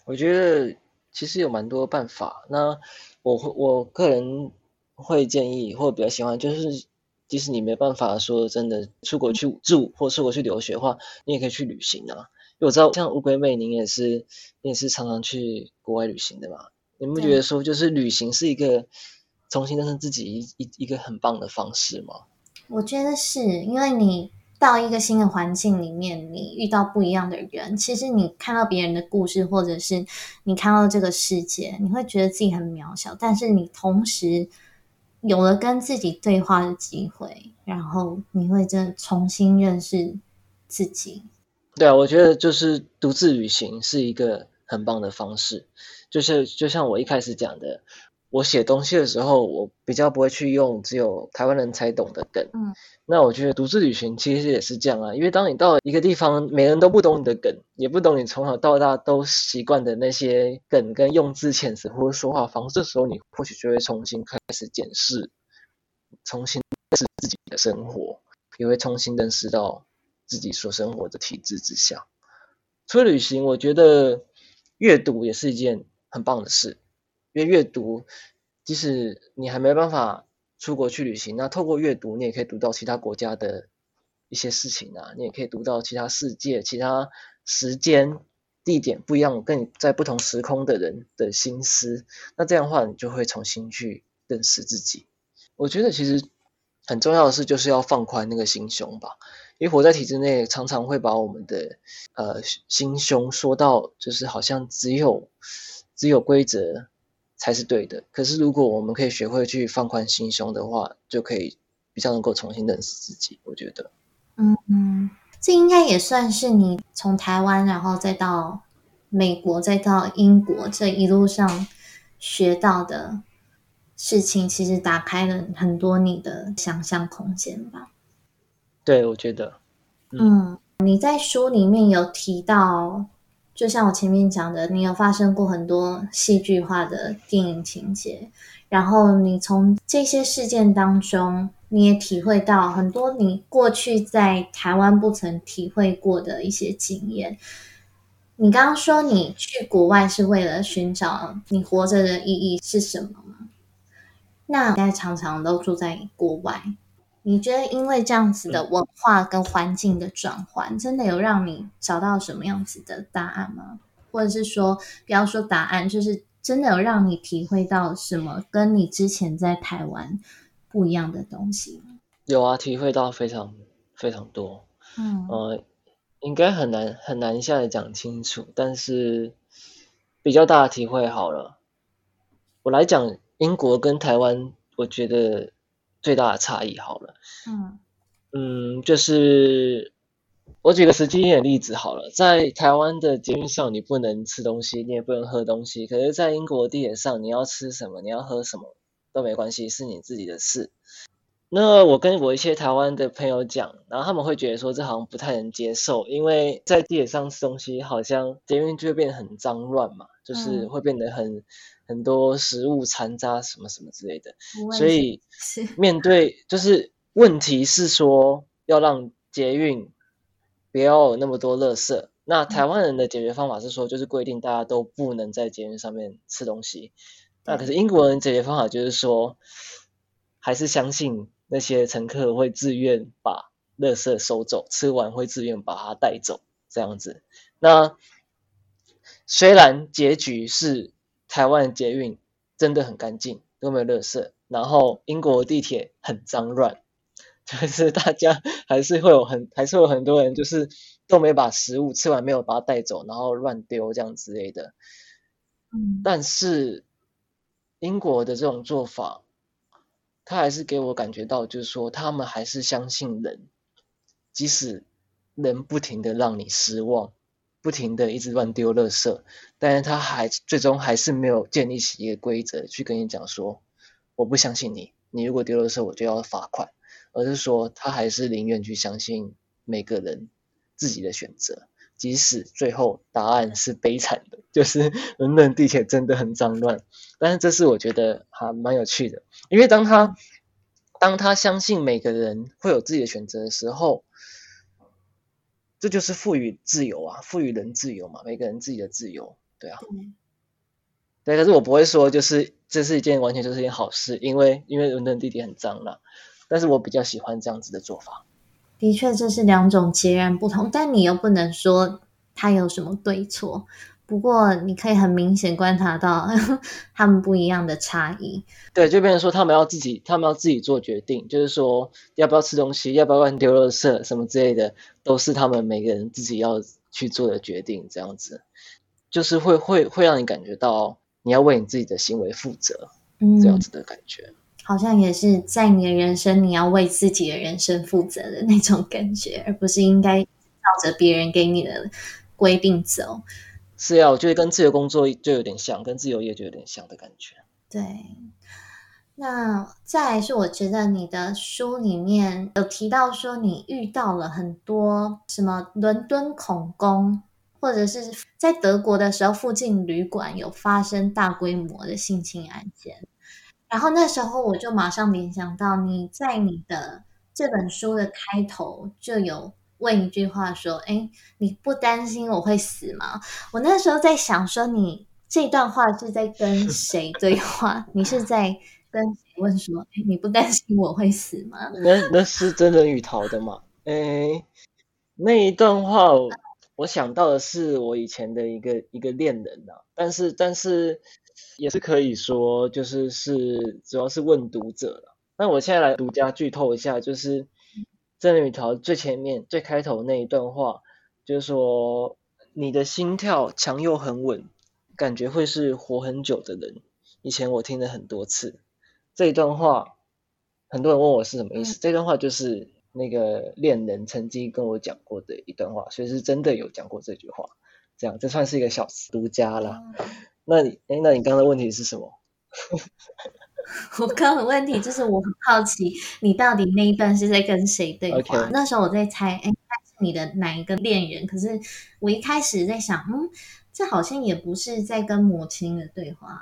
我觉得其实有蛮多办法。那我我个人会建议，或比较喜欢，就是即使你没办法说真的出国去住，或出国去留学的话，你也可以去旅行啊。我知道，像乌龟妹，您也是，你也是常常去国外旅行的嘛？你不觉得说，就是旅行是一个重新认识自己一一一个很棒的方式吗？我觉得是因为你到一个新的环境里面，你遇到不一样的人，其实你看到别人的故事，或者是你看到这个世界，你会觉得自己很渺小，但是你同时有了跟自己对话的机会，然后你会真的重新认识自己。对啊，我觉得就是独自旅行是一个很棒的方式。就是就像我一开始讲的，我写东西的时候，我比较不会去用只有台湾人才懂的梗。嗯，那我觉得独自旅行其实也是这样啊，因为当你到一个地方，每人都不懂你的梗，也不懂你从小到大都习惯的那些梗跟用字遣词或者说话方式，这时候你或许就会重新开始检视，重新认识自己的生活，也会重新认识到自己所生活的体制之下。除了旅行，我觉得阅读也是一件很棒的事。因为阅读，即使你还没办法出国去旅行，那透过阅读，你也可以读到其他国家的一些事情啊，你也可以读到其他世界、其他时间、地点不一样，跟你在不同时空的人的心思。那这样的话，你就会重新去认识自己。我觉得其实很重要的是，就是要放宽那个心胸吧。因为活在体制内，常常会把我们的呃心胸说到，就是好像只有只有规则。才是对的。可是，如果我们可以学会去放宽心胸的话，就可以比较能够重新认识自己。我觉得，嗯嗯，这应该也算是你从台湾，然后再到美国，再到英国这一路上学到的事情，其实打开了很多你的想象空间吧。对，我觉得，嗯，你在书里面有提到。就像我前面讲的，你有发生过很多戏剧化的电影情节，然后你从这些事件当中，你也体会到很多你过去在台湾不曾体会过的一些经验。你刚刚说你去国外是为了寻找你活着的意义是什么吗？那现在常常都住在国外。你觉得因为这样子的文化跟环境的转换，真的有让你找到什么样子的答案吗？或者是说，不要说答案，就是真的有让你体会到什么跟你之前在台湾不一样的东西吗？有啊，体会到非常非常多。嗯，呃，应该很难很难一下子讲清楚，但是比较大的体会好了。我来讲英国跟台湾，我觉得。最大的差异好了，嗯嗯，就是我举个实际一点的例子好了，在台湾的捷运上你不能吃东西，你也不能喝东西，可是，在英国地铁上你要吃什么，你要喝什么都没关系，是你自己的事。那我跟我一些台湾的朋友讲，然后他们会觉得说这好像不太能接受，因为在地铁上吃东西，好像捷运就会变得很脏乱嘛，就是会变得很。很多食物残渣什么什么之类的，所以面对就是问题是说要让捷运不要有那么多垃圾。那台湾人的解决方法是说，就是规定大家都不能在捷运上面吃东西。那可是英国人解决方法就是说，还是相信那些乘客会自愿把垃圾收走，吃完会自愿把它带走这样子。那虽然结局是。台湾捷运真的很干净，都没有垃圾。然后英国地铁很脏乱，[laughs] 就是大家还是会有很，还是有很多人就是都没把食物吃完，没有把它带走，然后乱丢这样之类的。嗯，但是英国的这种做法，他还是给我感觉到，就是说他们还是相信人，即使人不停的让你失望。不停的一直乱丢垃圾，但是他还最终还是没有建立起一个规则去跟你讲说，我不相信你，你如果丢垃圾我就要罚款，而是说他还是宁愿去相信每个人自己的选择，即使最后答案是悲惨的，[laughs] 就是伦敦地铁真的很脏乱，但是这是我觉得还蛮有趣的，因为当他当他相信每个人会有自己的选择的时候。这就是赋予自由啊，赋予人自由嘛，每个人自己的自由，对啊，对。可是我不会说，就是这是一件完全就是一件好事，因为因为伦敦地铁很脏了。但是我比较喜欢这样子的做法。的确，这是两种截然不同，但你又不能说它有什么对错。不过，你可以很明显观察到 [laughs] 他们不一样的差异。对，就变成说他们要自己，他们要自己做决定，就是说要不要吃东西，要不要乱丢垃圾什么之类的，都是他们每个人自己要去做的决定。这样子，就是会会会让你感觉到你要为你自己的行为负责，这样子的感觉。好像也是在你的人生，你要为自己的人生负责的那种感觉，而不是应该照着别人给你的规定走。是呀，我觉得跟自由工作就有点像，跟自由业就有点像的感觉。对。那再来是，我觉得你的书里面有提到说，你遇到了很多什么伦敦恐攻，或者是在德国的时候，附近旅馆有发生大规模的性侵案件。然后那时候我就马上联想到，你在你的这本书的开头就有问一句话说：“哎，你不担心我会死吗？”我那时候在想说，你这段话是在跟谁对话？[laughs] 你是在？跟谁问说：“哎，你不担心我会死吗？” [laughs] 那那是真人与桃的嘛？哎，那一段话，我想到的是我以前的一个一个恋人呐。但是但是也是可以说，就是是主要是问读者了。那我现在来独家剧透一下，就是真人与桃最前面最开头那一段话，就是说你的心跳强又很稳，感觉会是活很久的人。以前我听了很多次。这一段话，很多人问我是什么意思。这段话就是那个恋人曾经跟我讲过的一段话，所以是真的有讲过这句话。这样，这算是一个小独家啦。那你，哎，那你刚刚的问题是什么？[laughs] 我刚刚的问题就是我很好奇，你到底那一段是在跟谁对话？那时候我在猜，哎，是你的哪一个恋人？可是我一开始在想，嗯，这好像也不是在跟母亲的对话，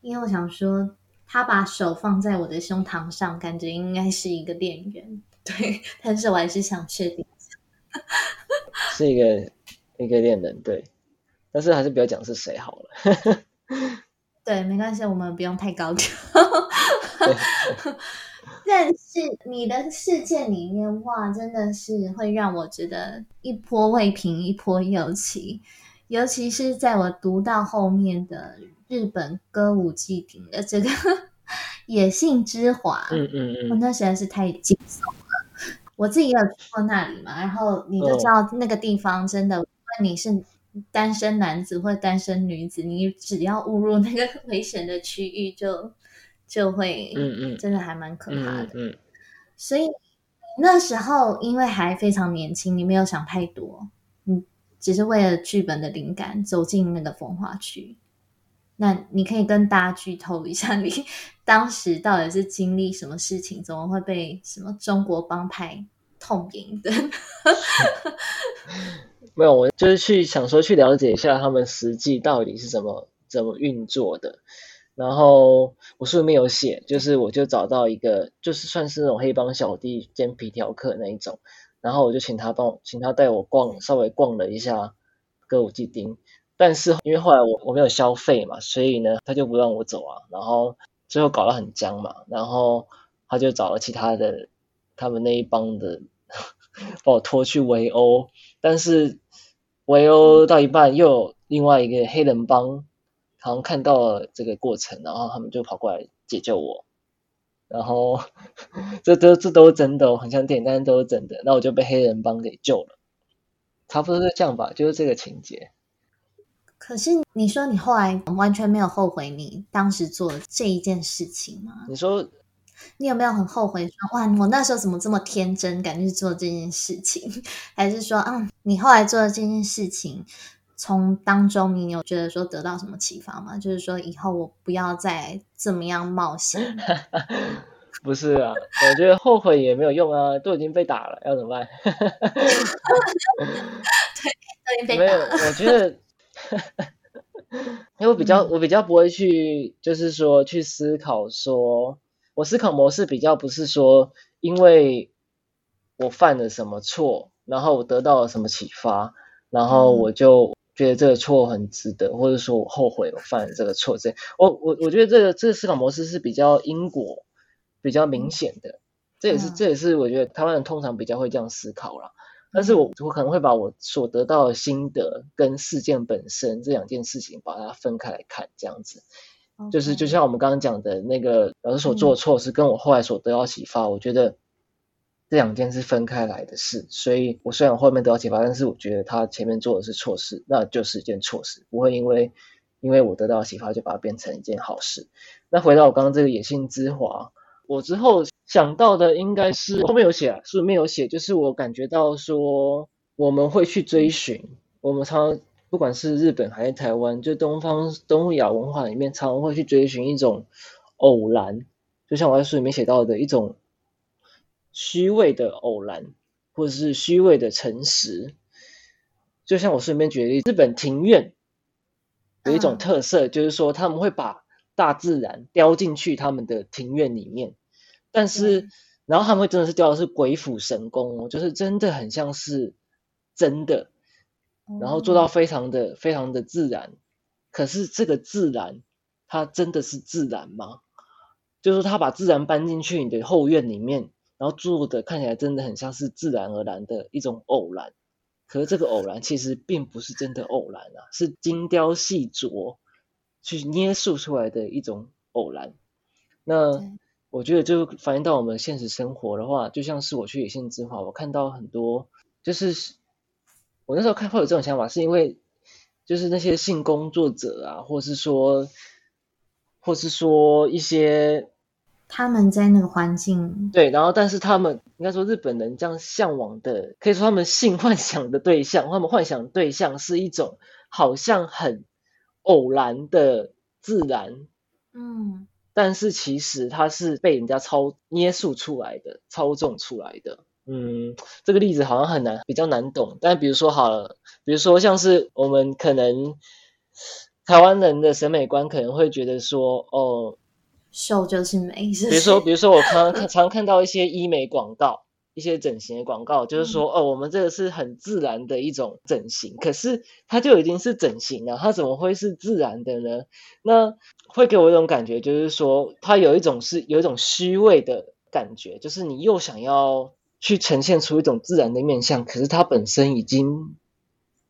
因为我想说。他把手放在我的胸膛上，感觉应该是一个恋人，[laughs] 对，但是我还是想确定一下，[laughs] 是一个一个恋人，对，但是还是不要讲是谁好了，对，没关系，我们不用太高调。[laughs] 但是你的事件里面，哇，真的是会让我觉得一波未平，一波又起，尤其是在我读到后面的。日本歌舞伎町的这个野性之华，嗯嗯嗯，那实在是太惊悚了。我自己也有去过那里嘛，然后你就知道那个地方真的，无论你是单身男子或单身女子，你只要误入那个 [laughs] 危险的区域，就就会，嗯嗯，真的还蛮可怕的。嗯，所以那时候因为还非常年轻，你没有想太多，你，只是为了剧本的灵感走进那个风化区。那你可以跟大家剧透一下，你 [laughs] 当时到底是经历什么事情，怎么会被什么中国帮派痛赢的？[laughs] 没有，我就是去想说去了解一下他们实际到底是怎么怎么运作的。然后我书里面有写，就是我就找到一个，就是算是那种黑帮小弟兼皮条客那一种，然后我就请他帮我，请他带我逛，稍微逛了一下歌舞伎町。但是因为后来我我没有消费嘛，所以呢他就不让我走啊，然后最后搞得很僵嘛，然后他就找了其他的他们那一帮的 [laughs] 把我拖去围殴，但是围殴到一半又有另外一个黑人帮好像看到了这个过程，然后他们就跑过来解救我，然后这都这都是真的，很像电影，但是都是真的，那我就被黑人帮给救了，差不多是这样吧，就是这个情节。可是你说你后来完全没有后悔你当时做这一件事情吗？你说你有没有很后悔说哇，我那时候怎么这么天真，敢去做这件事情？[laughs] 还是说啊，你后来做的这件事情，从当中你有觉得说得到什么启发吗？就是说以后我不要再怎么样冒险？[laughs] 不是啊，我觉得后悔也没有用啊，都已经被打了，要怎么办？[laughs] 对，都已经被没有，我觉得。因为我比较，我比较不会去，就是说去思考，说我思考模式比较不是说，因为我犯了什么错，然后我得到了什么启发，然后我就觉得这个错很值得，或者说我后悔我犯了这个错。这我我我觉得这个这个思考模式是比较因果比较明显的，这也是这也是我觉得台湾人通常比较会这样思考啦。但是我我可能会把我所得到的心得跟事件本身这两件事情把它分开来看，这样子，就是就像我们刚刚讲的那个老师所做的错事，跟我后来所得到启发，我觉得这两件是分开来的事。所以我虽然后面得到启发，但是我觉得他前面做的是错事，那就是一件错事，不会因为因为我得到启发就把它变成一件好事。那回到我刚刚这个野性之华。我之后想到的应该是后面有写，啊书里面有写，就是我感觉到说我们会去追寻，我们常不管是日本还是台湾，就东方东亚文化里面，常常会去追寻一种偶然，就像我在书里面写到的一种虚伪的偶然，或者是虚伪的诚实。就像我顺便举例，日本庭院有一种特色，就是说他们会把大自然雕进去他们的庭院里面，但是然后他们会真的是雕的是鬼斧神工哦，就是真的很像是真的。然后做到非常的非常的自然，可是这个自然，它真的是自然吗？就是他把自然搬进去你的后院里面，然后做的看起来真的很像是自然而然的一种偶然。可是这个偶然其实并不是真的偶然啊，是精雕细琢去捏塑出来的一种偶然。那我觉得就反映到我们现实生活的话，就像是我去野性之华，我看到很多就是。我那时候看会有这种想法，是因为就是那些性工作者啊，或是说，或是说一些他们在那个环境对，然后但是他们应该说日本人这样向往的，可以说他们性幻想的对象，他们幻想对象是一种好像很偶然的自然，嗯，但是其实它是被人家操捏塑出来的，操纵出来的。嗯，这个例子好像很难，比较难懂。但比如说好了，比如说像是我们可能台湾人的审美观可能会觉得说，哦，瘦就是美。比如说，比如说我常常 [coughs] 常看到一些医美广告，一些整形的广告，就是说，哦，我们这个是很自然的一种整形，可是它就已经是整形了，它怎么会是自然的呢？那会给我一种感觉，就是说，它有一种是有一种虚伪的感觉，就是你又想要。去呈现出一种自然的面相，可是它本身已经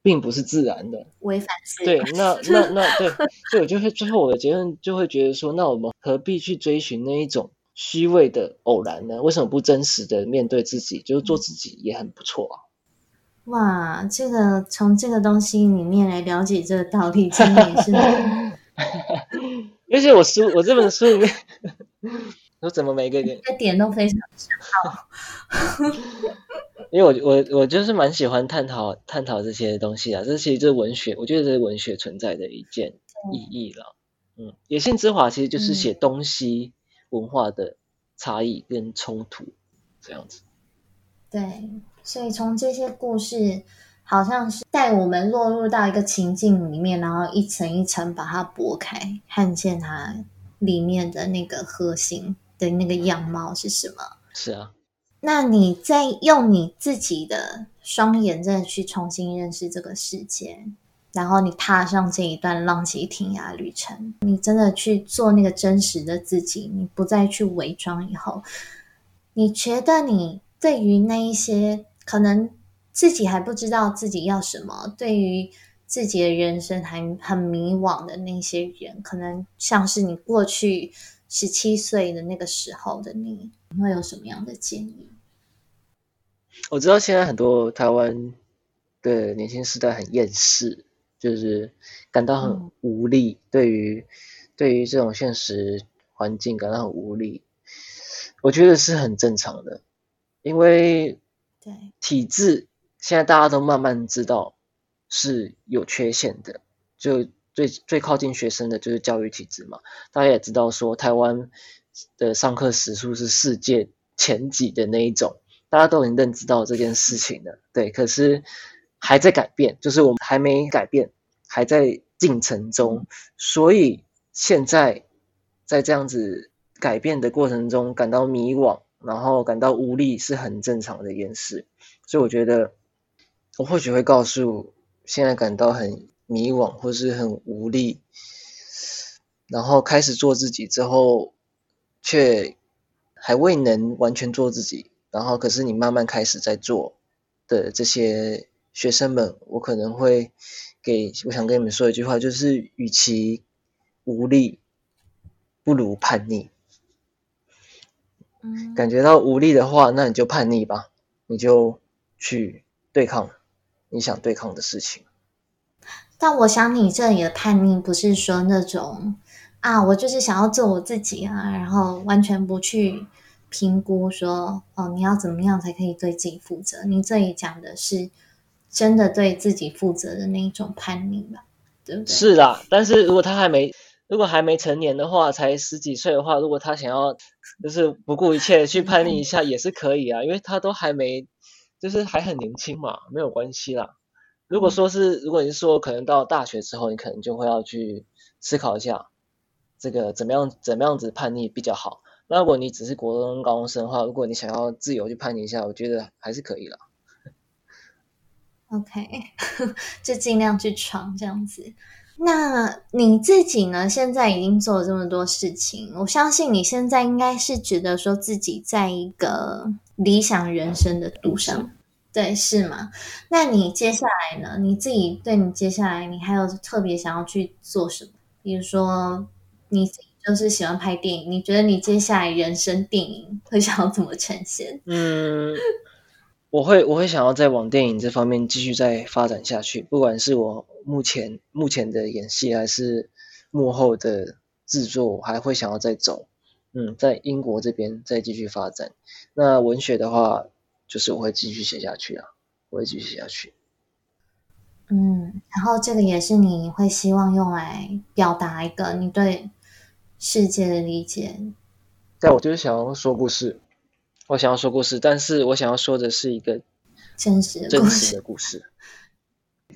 并不是自然的，违反自然对，那 [laughs] 那那对，所以我就会最后我的结论就会觉得说，那我们何必去追寻那一种虚伪的偶然呢？为什么不真实的面对自己，就是做自己也很不错啊？哇，这个从这个东西里面来了解这个道理，真的是，而且我书我这本书里面。[laughs] 我怎么每个点点都非常好，[laughs] 因为我我我就是蛮喜欢探讨探讨这些东西啊，这其实就是文学，我觉得这是文学存在的一件意义了。嗯，野性之华其实就是写东西文化的差异跟冲突这样子。对，所以从这些故事，好像是带我们落入到一个情境里面，然后一层一层把它剥开，看见它里面的那个核心。的那个样貌是什么？是啊，那你在用你自己的双眼，真的去重新认识这个世界，然后你踏上这一段浪迹天涯旅程，你真的去做那个真实的自己，你不再去伪装。以后，你觉得你对于那一些可能自己还不知道自己要什么，对于自己的人生还很迷惘的那些人，可能像是你过去。十七岁的那个时候的你，你会有什么样的建议？我知道现在很多台湾的年轻时代很厌世，就是感到很无力，对于对于这种现实环境感到很无力。我觉得是很正常的，因为对体制现在大家都慢慢知道是有缺陷的，就。最最靠近学生的就是教育体制嘛，大家也知道说台湾的上课时数是世界前几的那一种，大家都已经认知到这件事情了，对，可是还在改变，就是我们还没改变，还在进程中，所以现在在这样子改变的过程中感到迷惘，然后感到无力是很正常的一件事，所以我觉得我或许会告诉现在感到很。迷惘或是很无力，然后开始做自己之后，却还未能完全做自己。然后，可是你慢慢开始在做的这些学生们，我可能会给我想跟你们说一句话，就是与其无力，不如叛逆。嗯，感觉到无力的话，那你就叛逆吧，你就去对抗你想对抗的事情。但我想你这里的叛逆不是说那种啊，我就是想要做我自己啊，然后完全不去评估说哦，你要怎么样才可以对自己负责？你这里讲的是真的对自己负责的那一种叛逆吧，对不对？是啦，但是如果他还没，如果还没成年的话，才十几岁的话，如果他想要就是不顾一切去叛逆一下，也是可以啊，因为他都还没，就是还很年轻嘛，没有关系啦。如果说是，如果你是说可能到大学之后，你可能就会要去思考一下，这个怎么样怎么样子叛逆比较好。那如果你只是国中高中生的话，如果你想要自由去叛逆一下，我觉得还是可以了。OK，[laughs] 就尽量去闯这样子。那你自己呢？现在已经做了这么多事情，我相信你现在应该是觉得说自己在一个理想人生的路上，对，是吗？那你接下来呢？你自己对你接下来，你还有特别想要去做什么？比如说，你就是喜欢拍电影，你觉得你接下来人生电影会想要怎么呈现？[laughs] 嗯，我会我会想要再往电影这方面继续再发展下去，不管是我目前目前的演戏，还是幕后的制作，我还会想要再走。嗯，在英国这边再继续发展。那文学的话，就是我会继续写下去啊，我会继续写下去。嗯，然后这个也是你会希望用来表达一个你对世界的理解。但我就是想要说故事，我想要说故事，但是我想要说的是一个真实的故真实事，的故事，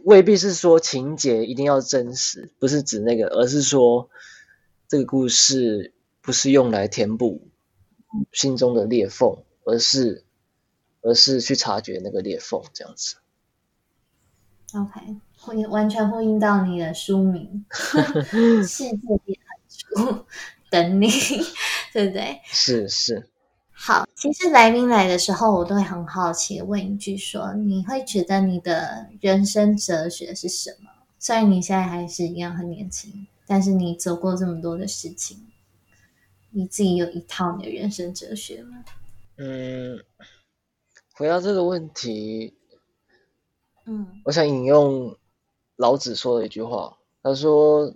未必是说情节一定要真实，不是指那个，而是说这个故事不是用来填补心中的裂缝，而是而是去察觉那个裂缝，这样子。OK，呼应完全呼应到你的书名《[laughs] 世界变很书》，等你，[laughs] 对不对？是是，好，其实来宾来的时候，我都会很好奇地问一句说你会觉得你的人生哲学是什么？虽然你现在还是一样很年轻，但是你走过这么多的事情，你自己有一套你的人生哲学吗？嗯，回答这个问题，嗯我想引用老子说的一句话，他说：“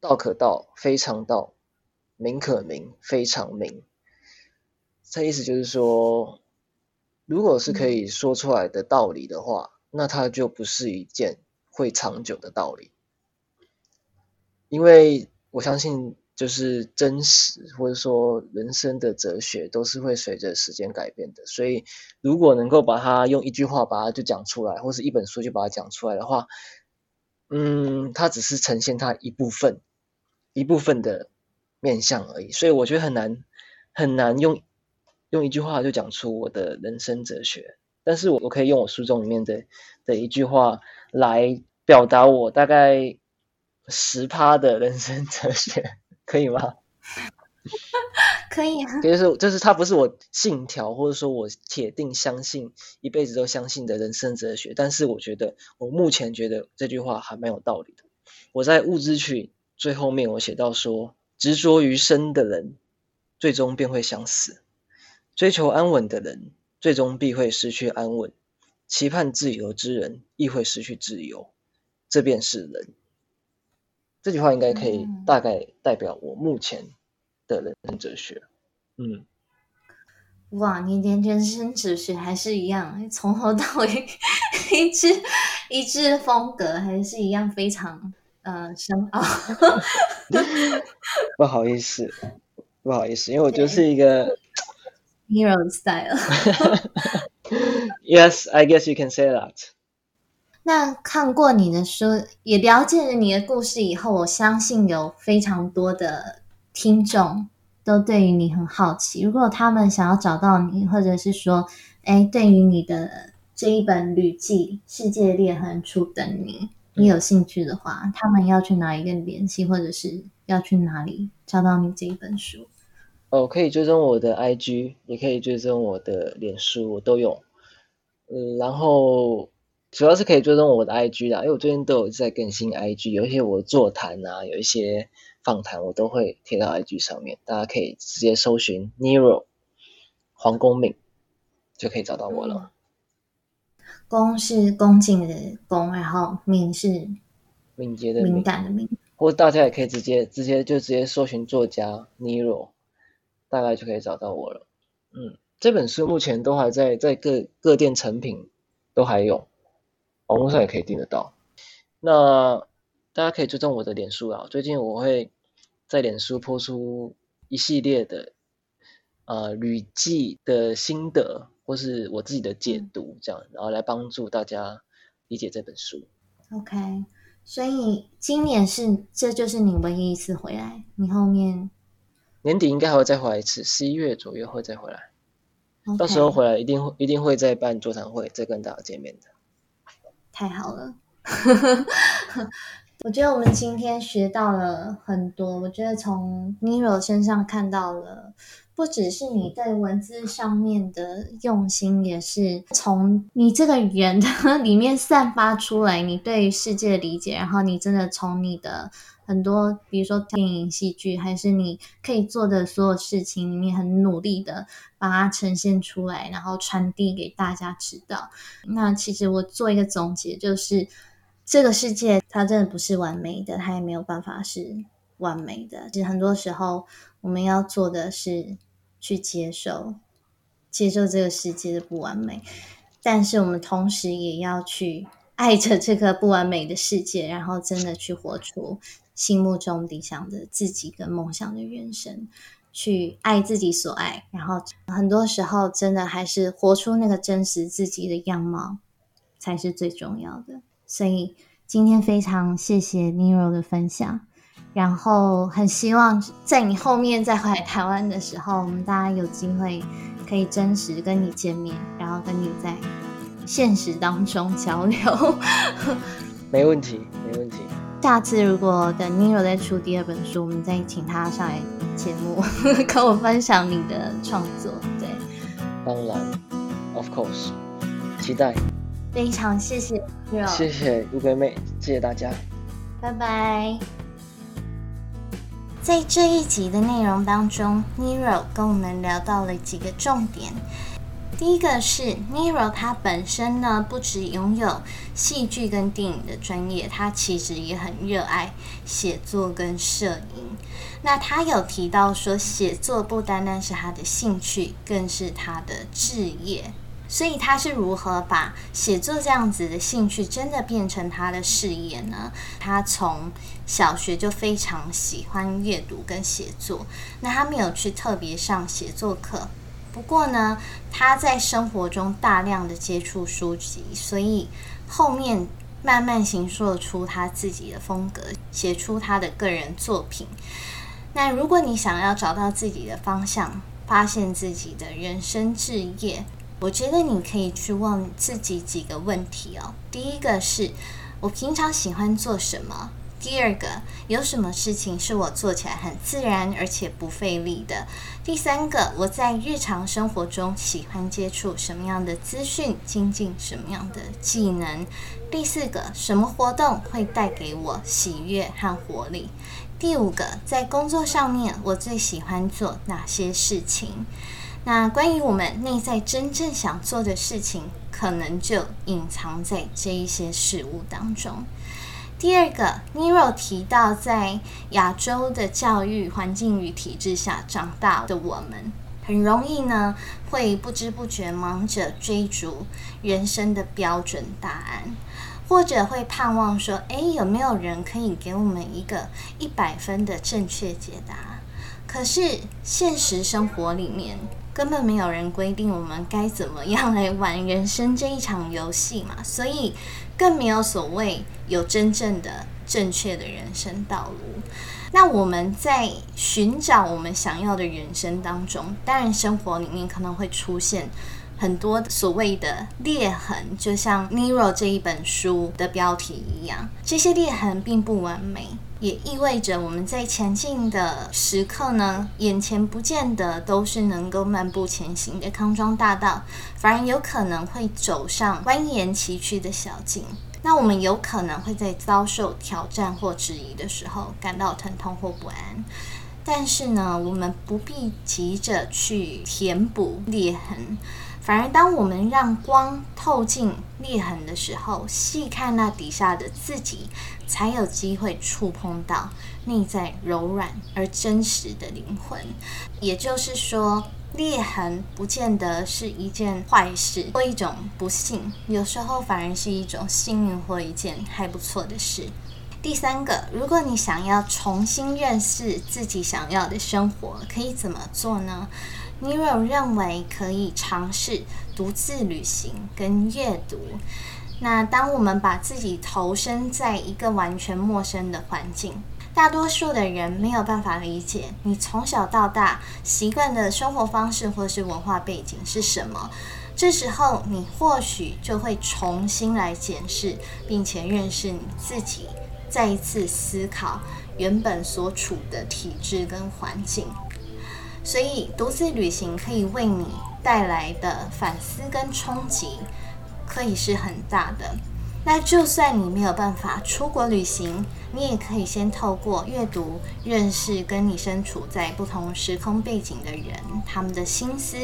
道可道，非常道；名可名，非常名。”这意思就是说，如果是可以说出来的道理的话，那它就不是一件会长久的道理，因为我相信，就是真实或者说人生的哲学都是会随着时间改变的，所以如果能够把它用一句话把它就讲出来，或是一本书就把它讲出来的话，嗯，它只是呈现它一部分一部分的面相而已，所以我觉得很难很难用用一句话就讲出我的人生哲学，但是我我可以用我书中里面的的一句话来表达我大概十趴的人生哲学，可以吗？[laughs] 可以啊，就是就是它不是我信条，或者说我铁定相信一辈子都相信的人生哲学，但是我觉得我目前觉得这句话还蛮有道理的。我在《物资曲》最后面我写到说，执着于生的人，最终便会想死；追求安稳的人，最终必会失去安稳；期盼自由之人，亦会失去自由。这便是人。这句话应该可以嗯大概代表我目前的人生哲学。嗯。哇，你连人生哲学还是一样，从头到尾 [laughs] 一致一致风格还是一样非常呃深奥。[laughs] 不好意思，不好意思，因为我就是一个 Hero style。[laughs] Yes, I guess you can say that。那看过你的书，也了解了你的故事以后，我相信有非常多的听众都对于你很好奇。如果他们想要找到你，或者是说，哎，对于你的这一本旅记《世界裂痕处等你》，你有兴趣的话，他们要去哪里跟你联系，或者是要去哪里找到你这一本书？哦，可以追踪我的 IG，也可以追踪我的脸书，我都有。嗯，然后主要是可以追踪我的 IG 啦，因为我最近都有在更新 IG，有一些我座谈啊，有一些访谈，我都会贴到 IG 上面，大家可以直接搜寻 Nero 黄公敏就可以找到我了。恭是恭敬的恭，然后敏是敏敏捷的敏，感的敏。或者大家也可以直接直接就直接搜寻作家 Nero，大概就可以找到我了。嗯，这本书目前都还在在各各店成品都还有网络上也可以订得到。那大家可以追踪我的脸书啊，最近我会在脸书播出一系列的呃旅记的心得，或是我自己的解读，这样，然后来帮助大家理解这本书。OK，所以今年是这就是你唯一一次回来，你后面年底应该还会再回来一次，十一月左右会再回来。到时候回来一定会一定会再办座谈会，再跟大家见面的。太好了。[laughs] 我觉得我们今天学到了很多。我觉得从 Nero 身上看到了，不只是你对文字上面的用心，也是从你这个语言的里面散发出来，你对于世界的理解。然后你真的从你的很多，比如说电影、戏剧，还是你可以做的所有事情里面，很努力的把它呈现出来，然后传递给大家知道。那其实我做一个总结，就是这个世界它真的不是完美的，它也没有办法是完美的。其实很多时候我们要做的是去接受，接受这个世界的不完美，但是我们同时也要去爱着这个不完美的世界，然后真的去活出心目中理想的自己跟梦想的人生。去爱自己所爱，然后很多时候真的还是活出那个真实自己的样貌，才是最重要的。所以今天非常谢谢 Nero 的分享，然后很希望在你后面再回来台湾的时候，我们大家有机会可以真实跟你见面，然后跟你在现实当中交流。[laughs] 没问题，没问题。下次如果等 Nero 再出第二本书，我们再请他上来节目 [laughs] 跟我分享你的创作。对，当然，of course，期待。非常谢谢 Nero，谢谢乌龟妹，谢谢大家。拜拜。在这一集的内容当中，Nero 跟我们聊到了几个重点。第一个是 Nero，他本身呢不只拥有戏剧跟电影的专业，他其实也很热爱写作跟摄影。那他有提到说，写作不单单是他的兴趣，更是他的职业。所以他是如何把写作这样子的兴趣真的变成他的事业呢？他从小学就非常喜欢阅读跟写作，那他没有去特别上写作课。不过呢，他在生活中大量的接触书籍，所以后面慢慢形塑出他自己的风格，写出他的个人作品。那如果你想要找到自己的方向，发现自己的人生志业，我觉得你可以去问自己几个问题哦。第一个是我平常喜欢做什么？第二个，有什么事情是我做起来很自然而且不费力的？第三个，我在日常生活中喜欢接触什么样的资讯，精进什么样的技能？第四个，什么活动会带给我喜悦和活力？第五个，在工作上面，我最喜欢做哪些事情？那关于我们内在真正想做的事情，可能就隐藏在这一些事物当中。第二个，Nero 提到，在亚洲的教育环境与体制下长大的我们，很容易呢会不知不觉忙着追逐人生的标准答案，或者会盼望说，诶，有没有人可以给我们一个一百分的正确解答？可是现实生活里面，根本没有人规定我们该怎么样来玩人生这一场游戏嘛，所以更没有所谓有真正的正确的人生道路。那我们在寻找我们想要的人生当中，当然生活里面可能会出现很多所谓的裂痕，就像 Nero 这一本书的标题一样，这些裂痕并不完美。也意味着我们在前进的时刻呢，眼前不见得都是能够漫步前行的康庄大道，反而有可能会走上蜿蜒崎岖的小径。那我们有可能会在遭受挑战或质疑的时候感到疼痛或不安，但是呢，我们不必急着去填补裂痕，反而当我们让光透进裂痕的时候，细看那底下的自己。才有机会触碰到内在柔软而真实的灵魂。也就是说，裂痕不见得是一件坏事或一种不幸，有时候反而是一种幸运或一件还不错的事。第三个，如果你想要重新认识自己想要的生活，可以怎么做呢？Nero 认为可以尝试独自旅行跟阅读。那当我们把自己投身在一个完全陌生的环境，大多数的人没有办法理解你从小到大习惯的生活方式或是文化背景是什么。这时候，你或许就会重新来检视，并且认识你自己，再一次思考原本所处的体制跟环境。所以，独自旅行可以为你带来的反思跟冲击，可以是很大的。那就算你没有办法出国旅行，你也可以先透过阅读认识跟你身处在不同时空背景的人，他们的心思，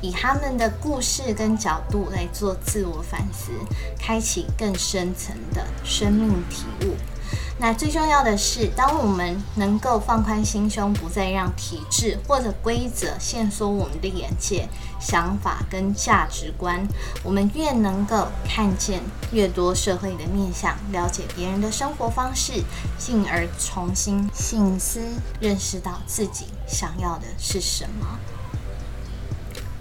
以他们的故事跟角度来做自我反思，开启更深层的生命体悟。那最重要的是，当我们能够放宽心胸，不再让体制或者规则限缩我们的眼界、想法跟价值观，我们越能够看见越多社会的面相，了解别人的生活方式，进而重新醒思，认识到自己想要的是什么。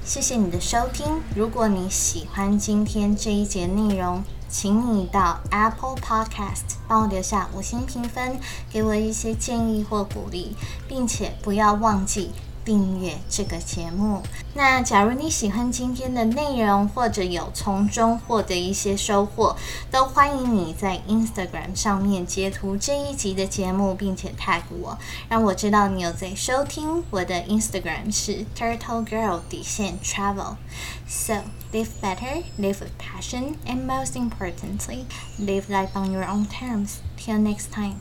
谢谢你的收听。如果你喜欢今天这一节内容，请你到 Apple Podcast 帮我留下五星评分，给我一些建议或鼓励，并且不要忘记。订阅这个节目。那假如你喜欢今天的内容，或者有从中获得一些收获，都欢迎你在 Instagram 上面截图这一集的节目，并且 tag 我，让我知道你有在收听。我的 Instagram 是 Turtle Girl 底线 Travel。So live better, live with passion, and most importantly, live life on your own terms. Till next time.